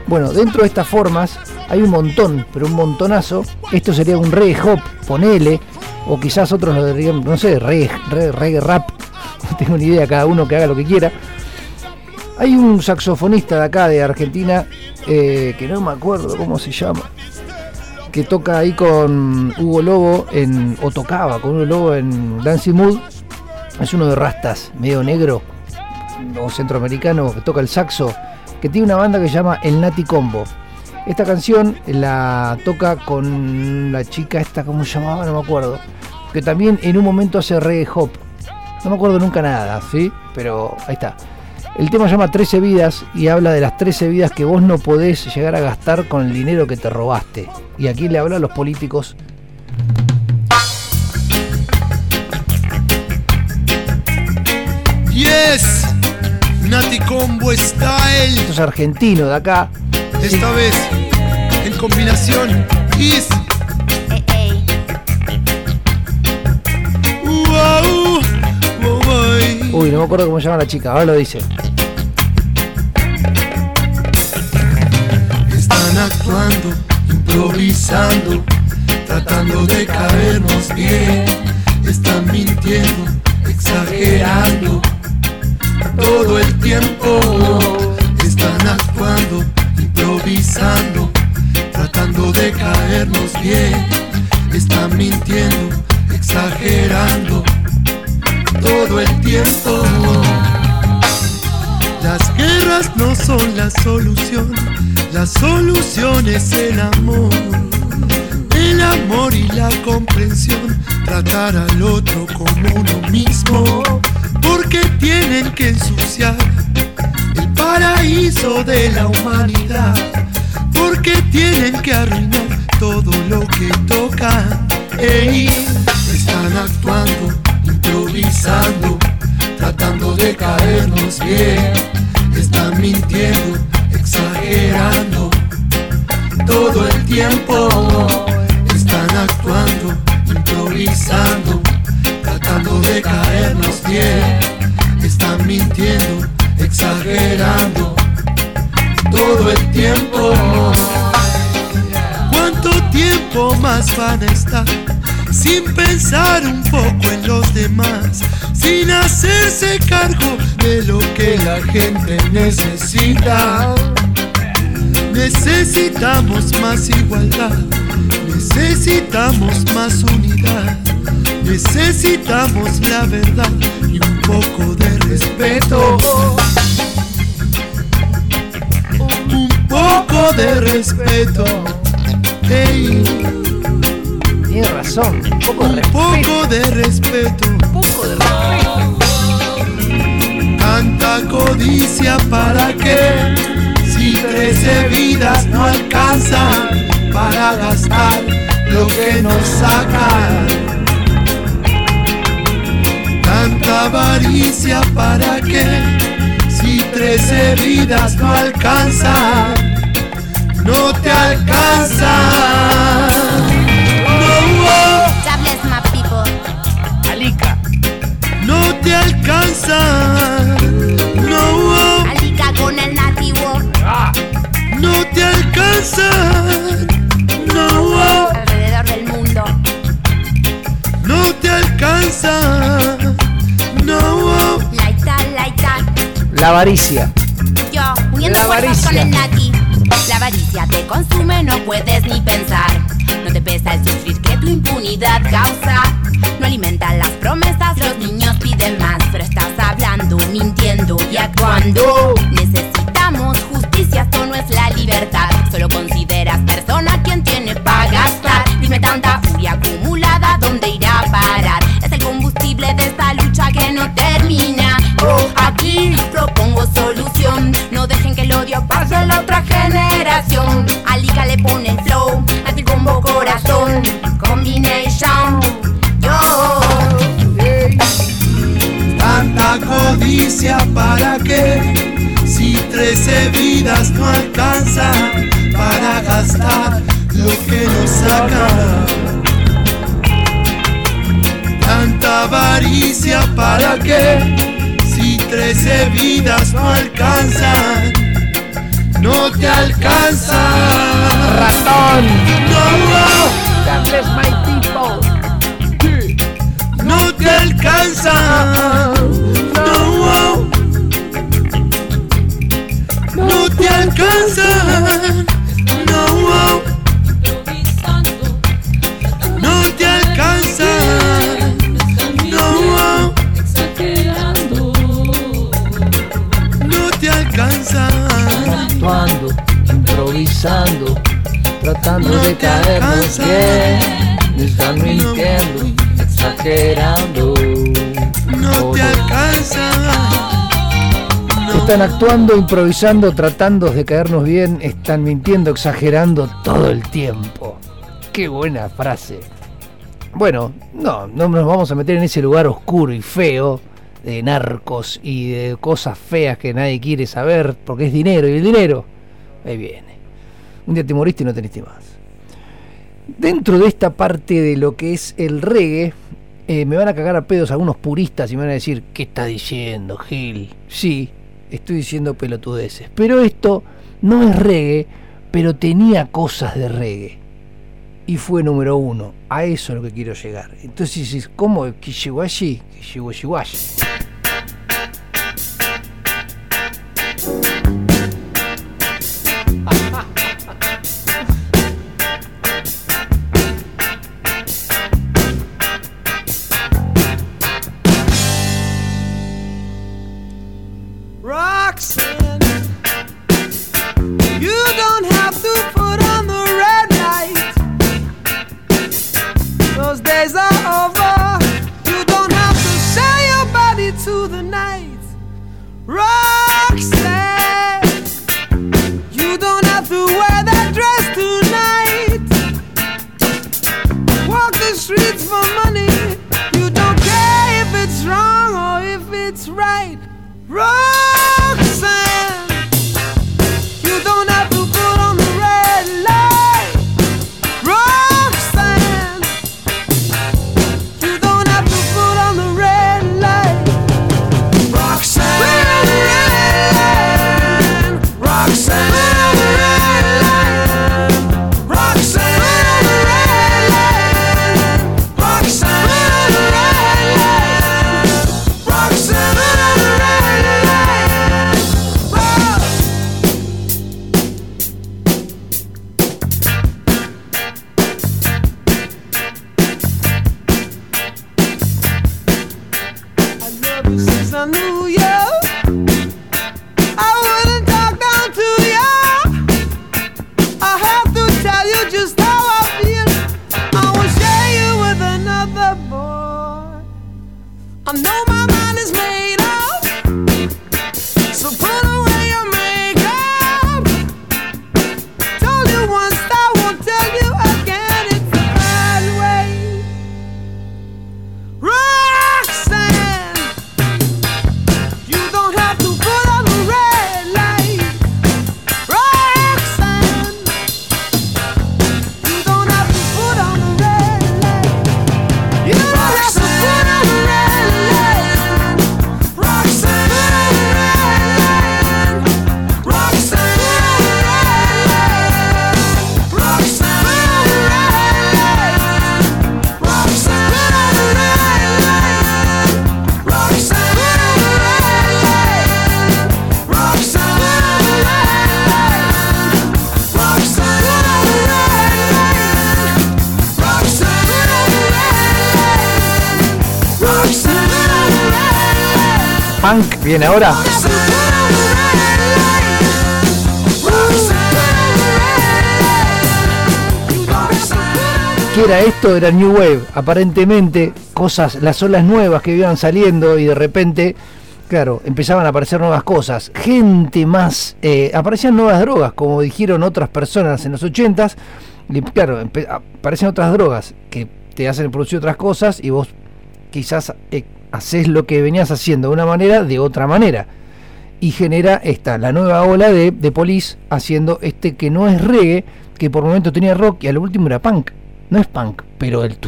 Bueno, dentro de estas formas hay un montón, pero un montonazo. Esto sería un reggae hop, ponele, o quizás otros lo dirían, no sé, reggae, rap. No tengo ni idea, cada uno que haga lo que quiera. Hay un saxofonista de acá, de Argentina, eh, que no me acuerdo cómo se llama, que toca ahí con Hugo Lobo, en, o tocaba con Hugo Lobo en Dancing Mood. Es uno de rastas, medio negro, o centroamericano, que toca el saxo, que tiene una banda que se llama El Nati Combo. Esta canción la toca con la chica esta, ¿cómo se llamaba? No me acuerdo. Que también en un momento hace reggae hop. No me acuerdo nunca nada, ¿sí? Pero ahí está. El tema se llama 13 vidas y habla de las 13 vidas que vos no podés llegar a gastar con el dinero que te robaste. Y aquí le habla a los políticos. Yes, Nati Combo Style. Esto es argentino de acá. Esta vez en combinación Is. Uy, no me acuerdo cómo se llama la chica, ahora lo dice. Están actuando, improvisando, tratando de caernos bien. Están mintiendo, exagerando todo el tiempo. Están actuando, improvisando, tratando de caernos bien. Están mintiendo, exagerando todo el tiempo. Las guerras no son la solución, la solución es el amor. El amor y la comprensión, tratar al otro como uno mismo. Porque tienen que ensuciar el paraíso de la humanidad. Porque tienen que arruinar todo lo que tocan. Ey, están actuando, improvisando, tratando de caernos bien. Están mintiendo, exagerando, todo el tiempo. Están actuando, improvisando, tratando de caernos bien. Están mintiendo, exagerando, todo el tiempo. ¿Cuánto tiempo más van a estar sin pensar un poco en los demás? Sin hacerse cargo de lo que la gente necesita. Necesitamos más igualdad, necesitamos más unidad, necesitamos la verdad y un poco de respeto. Un poco de respeto. Ey, Tiene razón, un poco de un respeto. poco de respeto. Un poco de respeto. Tanta codicia para qué si trece vidas no alcanzan para gastar lo que nos sacan. Tanta avaricia para qué si trece vidas no alcanzan, no te alcanzan. Alica. no te alcanzan. No. Alica con el nativo. no te alcanzan. No, Alrededor del mundo. no te alcanzan. No, Laita, laita. La avaricia. Yo, uniendo La fuerzas con avaricia. el nati. La avaricia te consume, no puedes ni pensar. No te pesa el sufrir que tu impunidad causa. No alimentan las promesas, los niños piden más. Pero estás hablando, mintiendo y actuando. Necesitamos justicia, esto no es la libertad. Solo consideras persona quien tiene para gastar. Dime tanta furia acumulada, ¿dónde irá a parar? Es el combustible de esta lucha que no termina. Oh, aquí propongo solución. No dejen que el odio pase a la otra generación. Alica le pone tanta codicia para qué si trece vidas no alcanzan para gastar lo que nos sacan. Tanta avaricia para qué si trece vidas no alcanzan, no te alcanzan. Ratón. No, God bless my improvisando, tratando de caernos alcanza. bien. Están mintiendo, exagerando. No te alcanzan. Están actuando, improvisando, tratando de caernos bien, están mintiendo, exagerando todo el tiempo. Qué buena frase. Bueno, no, no nos vamos a meter en ese lugar oscuro y feo de narcos y de cosas feas que nadie quiere saber porque es dinero y el dinero ahí viene. Un día te moriste y no teniste más. Dentro de esta parte de lo que es el reggae, eh, me van a cagar a pedos algunos puristas y me van a decir, ¿qué está diciendo, Gil? Sí, estoy diciendo pelotudeces. Pero esto no es reggae, pero tenía cosas de reggae. Y fue número uno. A eso es lo que quiero llegar. Entonces ¿cómo? ¿Que llegó allí? Llegó allí. Viene ahora. ¿Qué era esto? Era New Wave. Aparentemente, cosas, las olas nuevas que iban saliendo y de repente, claro, empezaban a aparecer nuevas cosas. Gente más. eh, aparecían nuevas drogas, como dijeron otras personas en los 80s. Y claro, aparecen otras drogas que te hacen producir otras cosas y vos quizás eh, haces lo que venías haciendo de una manera, de otra manera. Y genera esta, la nueva ola de, de Police haciendo este que no es reggae, que por momento tenía rock y al último era punk. No es punk, pero el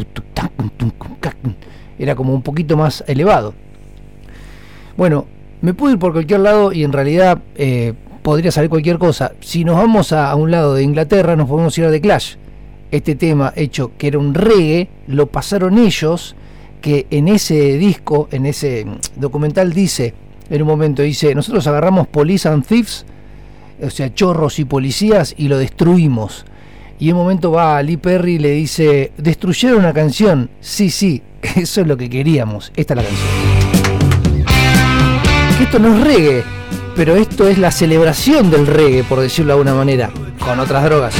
era como un poquito más elevado. Bueno, me puedo ir por cualquier lado y en realidad eh, podría salir cualquier cosa. Si nos vamos a un lado de Inglaterra, nos podemos ir a The Clash. Este tema hecho que era un reggae, lo pasaron ellos, que en ese disco, en ese documental dice, en un momento dice, nosotros agarramos Police and Thieves, o sea, chorros y policías, y lo destruimos. Y en un momento va Lee Perry y le dice, destruyeron una canción. Sí, sí, eso es lo que queríamos. Esta es la canción. Que Esto no es reggae, pero esto es la celebración del reggae, por decirlo de alguna manera, con otras drogas.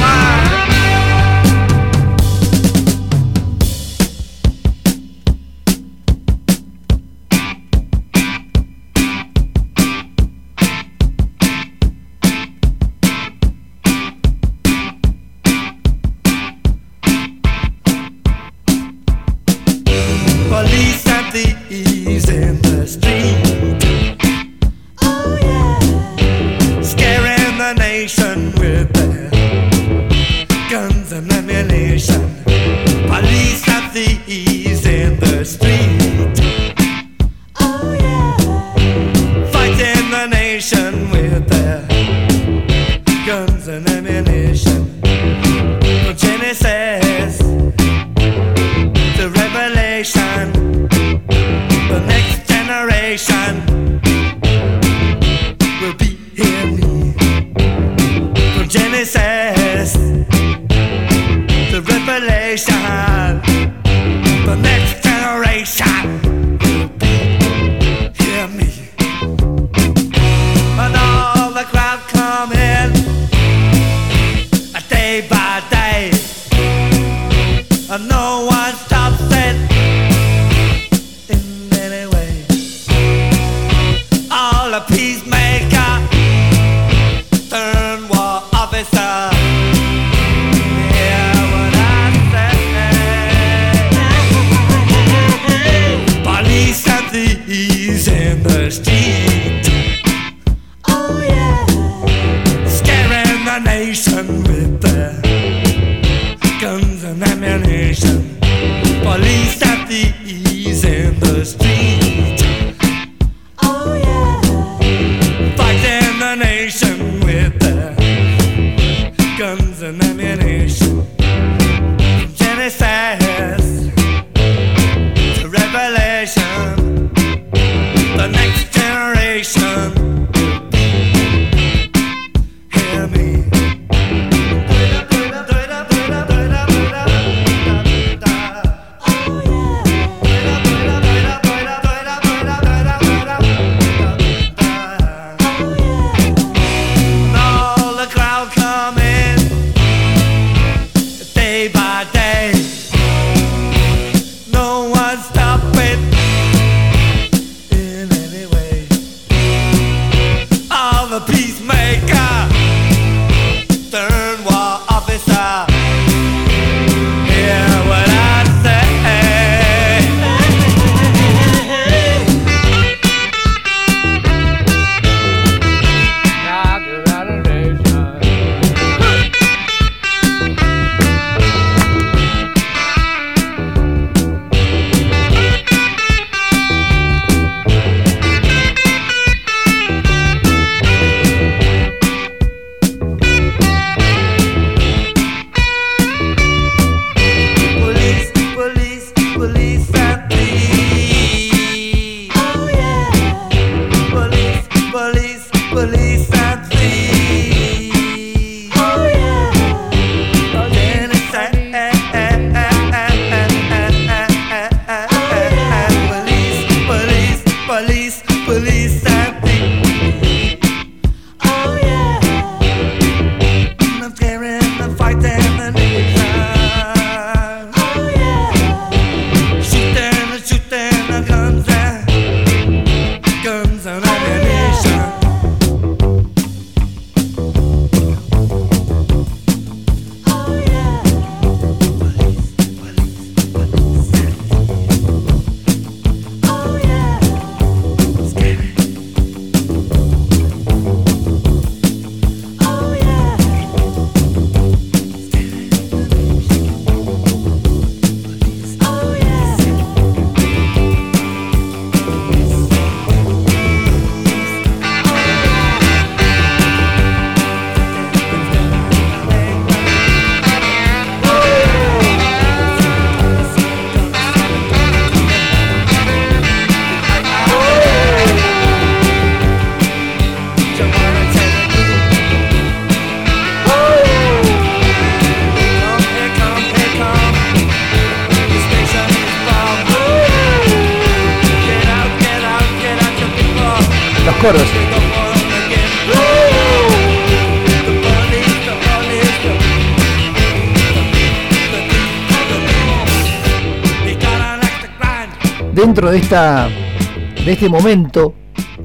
De este momento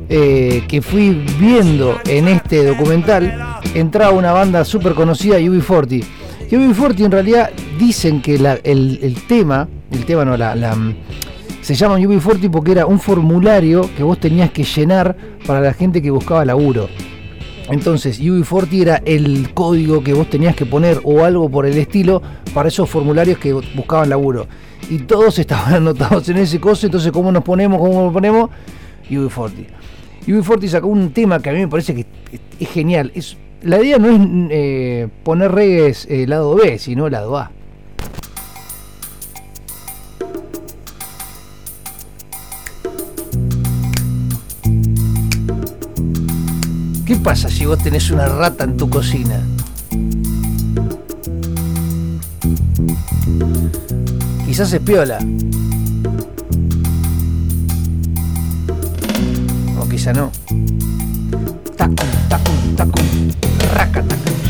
eh, que fui viendo en este documental, entraba una banda súper conocida, UB40. Y UB40 en realidad dicen que el, tema, el tema no, la, se llama UB40 porque era un formulario que vos tenías que llenar para la gente que buscaba laburo. Entonces, UB40 era el código que vos tenías que poner o algo por el estilo para esos formularios que buscaban laburo. Y todos estaban anotados en ese coso, entonces ¿cómo nos ponemos? ¿Cómo nos ponemos? UB40. UB40 sacó un tema que a mí me parece que es, genial. Es, la idea no es eh, poner reggae eh, lado B, sino lado A. ¿Qué pasa si vos tenés una rata en tu cocina? Quizás es piola. O quizá no. Tacum, tacum, tacum. Raca, tacum.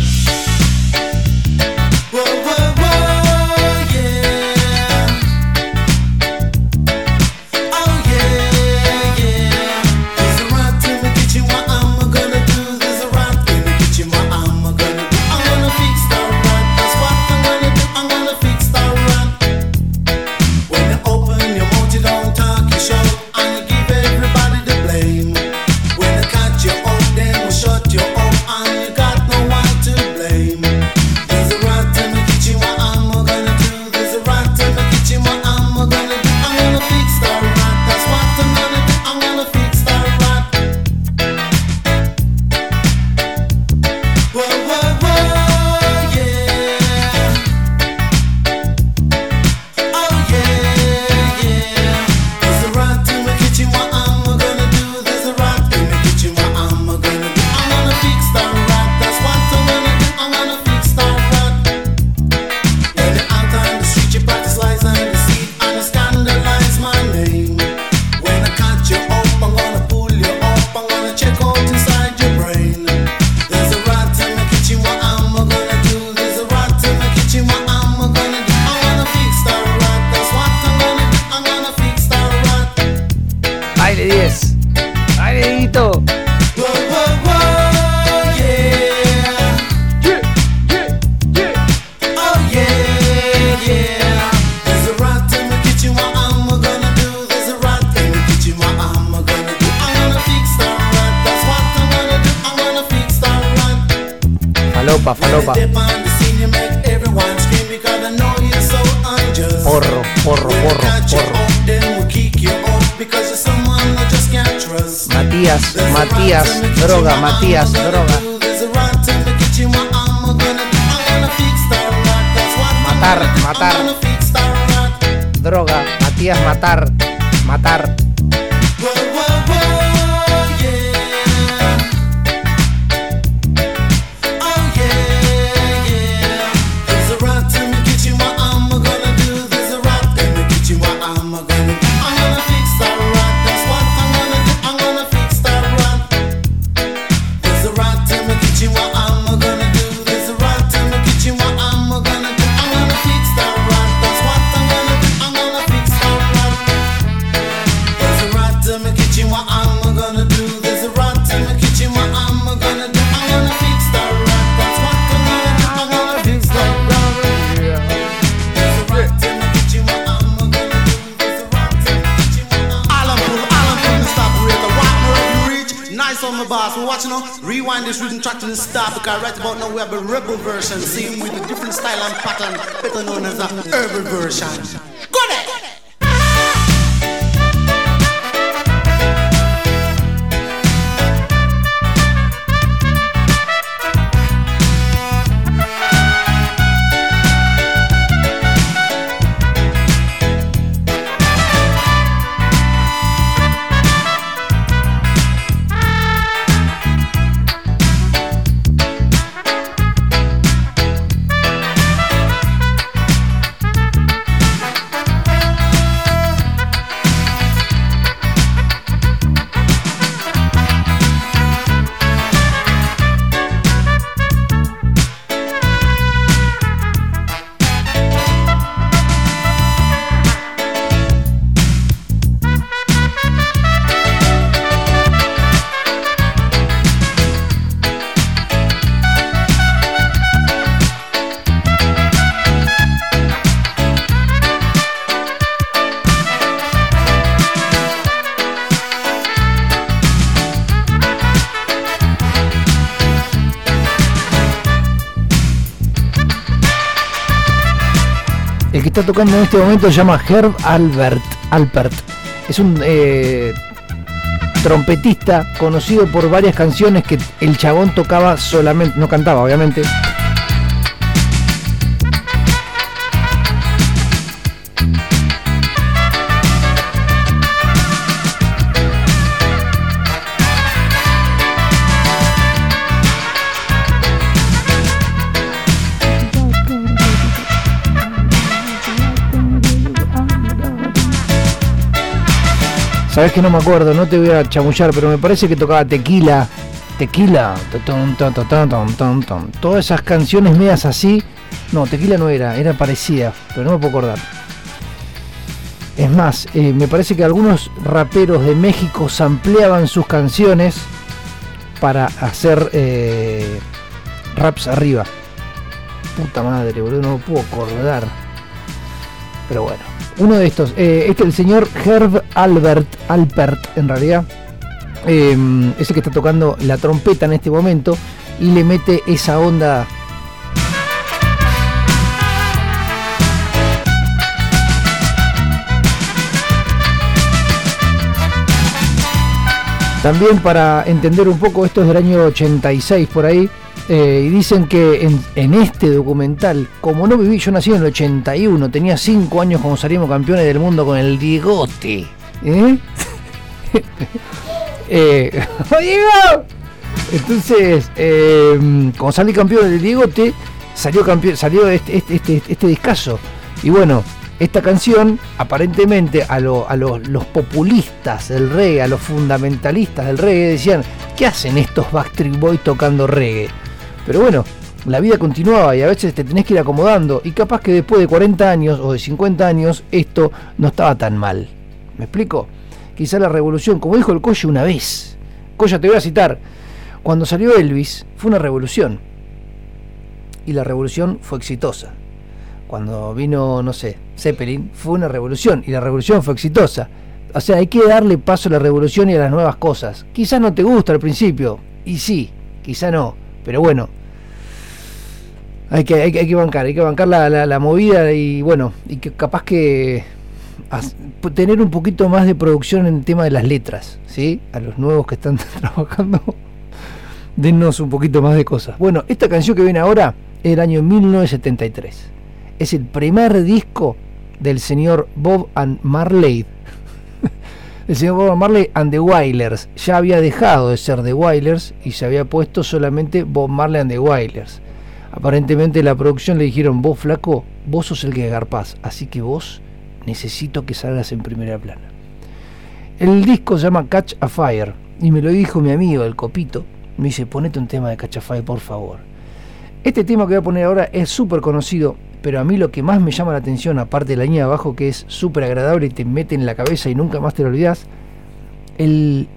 Matías, droga, Matías, droga. Matar, matar. Droga, Matías, matar, matar. The start because right about now we have a rebel version. Same with a different style and pattern, better known as a urban version. Está tocando en este momento se llama Herb Albert. Alpert. Es un eh, trompetista conocido por varias canciones que el chabón tocaba solamente, no cantaba obviamente. Sabes que no me acuerdo, no te voy a chamullar, pero me parece que tocaba Tequila. Tequila. Todas esas canciones medias así. No, Tequila no era, era parecida, pero no me puedo acordar. Es más, eh, me parece que algunos raperos de México sampleaban sus canciones para hacer eh, raps arriba. Puta madre, boludo, no me puedo acordar. Pero bueno, uno de estos. eh, este es el señor Herb Albert, Alpert en realidad. eh, ese que está tocando la trompeta en este momento y le mete esa onda. También para entender un poco, esto es del año 86 por ahí, eh, y dicen que en, este documental, como no viví, yo nací en el 81, tenía 5 años cuando salimos campeones del mundo con el Diegote. ¿Eh? eh, ¡Diego! Entonces, eh, como salí campeón del Diegote, salió campeón, salió este, este, este, este discazo. Y bueno, esta canción, aparentemente a, lo- a los populistas del reggae, a los fundamentalistas del reggae, decían, ¿qué hacen estos Backstreet Boys tocando reggae? Pero bueno, la vida continuaba y a veces te tenés que ir acomodando. Y capaz que después de 40 años o de 50 años, esto no estaba tan mal. ¿Me explico? Quizá la revolución, como dijo el Coyo una vez. Coya, te voy a citar. Cuando salió Elvis, fue una revolución. Y la revolución fue exitosa. Cuando vino, no sé, Zeppelin, fue una revolución. Y la revolución fue exitosa. O sea, hay que darle paso a la revolución y a las nuevas cosas. Quizás no te gusta al principio. Y sí, quizá no. Pero bueno, Hay que, hay, hay que bancar, hay que bancar la, la- movida y bueno, y que capaz que tener un poquito más de producción en el tema de las letras, ¿sí? A los nuevos que están trabajando, dennos un poquito más de cosas. Bueno, esta canción que viene ahora es del año 1973. Es el primer disco del señor Bob and Marley. El señor Bob Marley and the Wailers ya había dejado de ser The Wailers y se había puesto solamente Bob Marley and the Wailers. Aparentemente la producción le dijeron, vos flaco, vos sos el que garpás, así que vos necesito que salgas en primera plana. El disco se llama Catch a Fire y me lo dijo mi amigo, el copito. Me dice, ponete un tema de Catch a Fire, por favor. Este tema que voy a poner ahora es súper conocido, pero a mí lo que más me llama la atención, aparte de la línea de abajo que es súper agradable y te mete en la cabeza y nunca más te lo olvidas, el...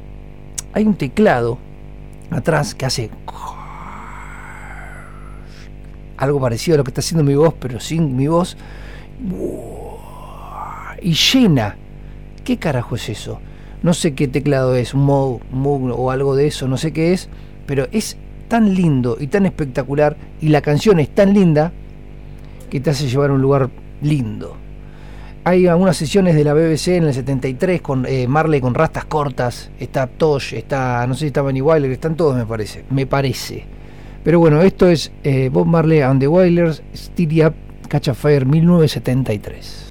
hay un teclado atrás que hace algo parecido a lo que está haciendo mi voz, pero sin mi voz, y llena. ¿Qué carajo es eso? No sé qué teclado es, Moog, Moog o algo de eso, no sé qué es, pero es tan lindo y tan espectacular y la canción es tan linda que te hace llevar a un lugar lindo. Hay algunas sesiones de la BBC en el 73 con eh, Marley con rastas cortas, está Tosh, está, no sé si está Benny Wyler, están todos me parece, me parece. Pero bueno, esto es eh, Bob Marley and the Wailers, Steady Up, Catch a Fire 1973.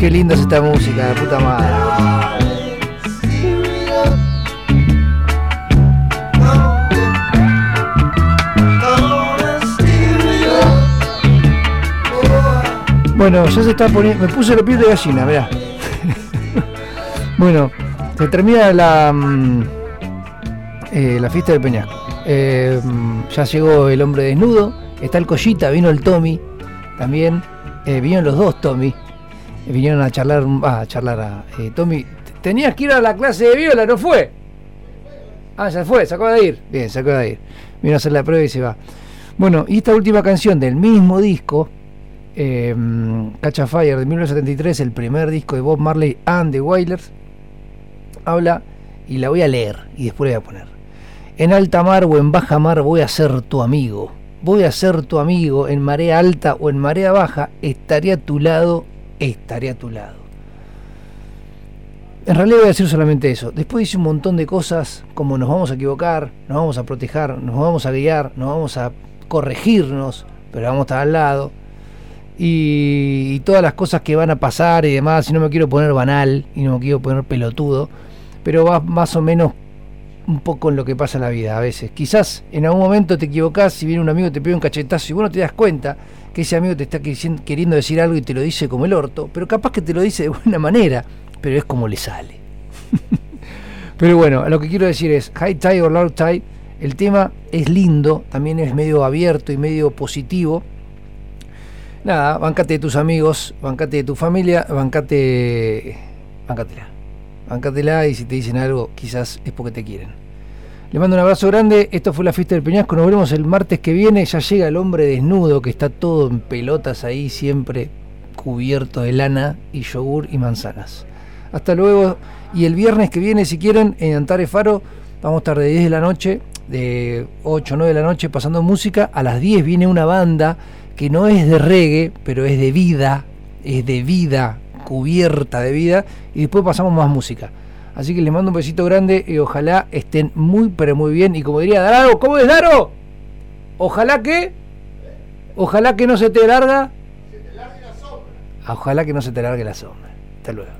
Qué linda es esta música, de puta madre. Bueno, ya se está poniendo. Me puse la piel de gallina, mirá. bueno, se termina la, mm, eh, la fiesta del Peñasco. Eh, mm, ya llegó el hombre desnudo. Está el Collita, vino el Tommy también. Eh, vinieron los dos Tommy. Eh, vinieron a charlar. a charlar a. eh, Tommy, tenías que ir a la clase de viola, ¿no fue? Ah, ya fue, se acaba de ir. Bien, se acaba de ir. Vino a hacer la prueba y se va. Bueno, y esta última canción del mismo disco, eh, Catch a Fire de 1973, el primer disco de Bob Marley and the Wailers, habla, y la voy a leer, y después la voy a poner. En alta mar o en baja mar voy a ser tu amigo. Voy a ser tu amigo en marea alta o en marea baja. Estaré a tu lado, estaré a tu lado. En realidad voy a decir solamente eso. Después dice un montón de cosas como nos vamos a equivocar, nos vamos a proteger, nos vamos a guiar, nos vamos a corregirnos, pero vamos a estar al lado. Y, y todas las cosas que van a pasar y demás. Y no me quiero poner banal y no me quiero poner pelotudo, pero va más o menos un poco en lo que pasa en la vida a veces. Quizás en algún momento te equivocás si viene un amigo te pide un cachetazo y vos no te das cuenta que ese amigo te está queriendo decir algo y te lo dice como el orto, pero capaz que te lo dice de buena manera, pero es como le sale. pero bueno, lo que quiero decir es, High Tide o Low Tide, el tema es lindo, también es medio abierto y medio positivo. Nada, bancate de tus amigos, bancate de tu familia, bancate, bancatela. Bancatela y si te dicen algo, quizás es porque te quieren. Le mando un abrazo grande. Esto fue la fiesta del Peñasco. Nos vemos el martes que viene. Ya llega el hombre desnudo que está todo en pelotas ahí, siempre cubierto de lana y yogur y manzanas. Hasta luego. Y el viernes que viene, si quieren, en Antares Faro, vamos a estar de 10 de la noche, de 8 o 9 de la noche, pasando música. A las 10 viene una banda que no es de reggae, pero es de vida. Es de vida, cubierta de vida. Y después pasamos más música. Así que les mando un besito grande y ojalá estén muy, pero muy bien. Y como diría Daro, ¿cómo es Daro? Ojalá que. Ojalá que no se te larga. Ojalá que no se te largue la sombra. Hasta luego.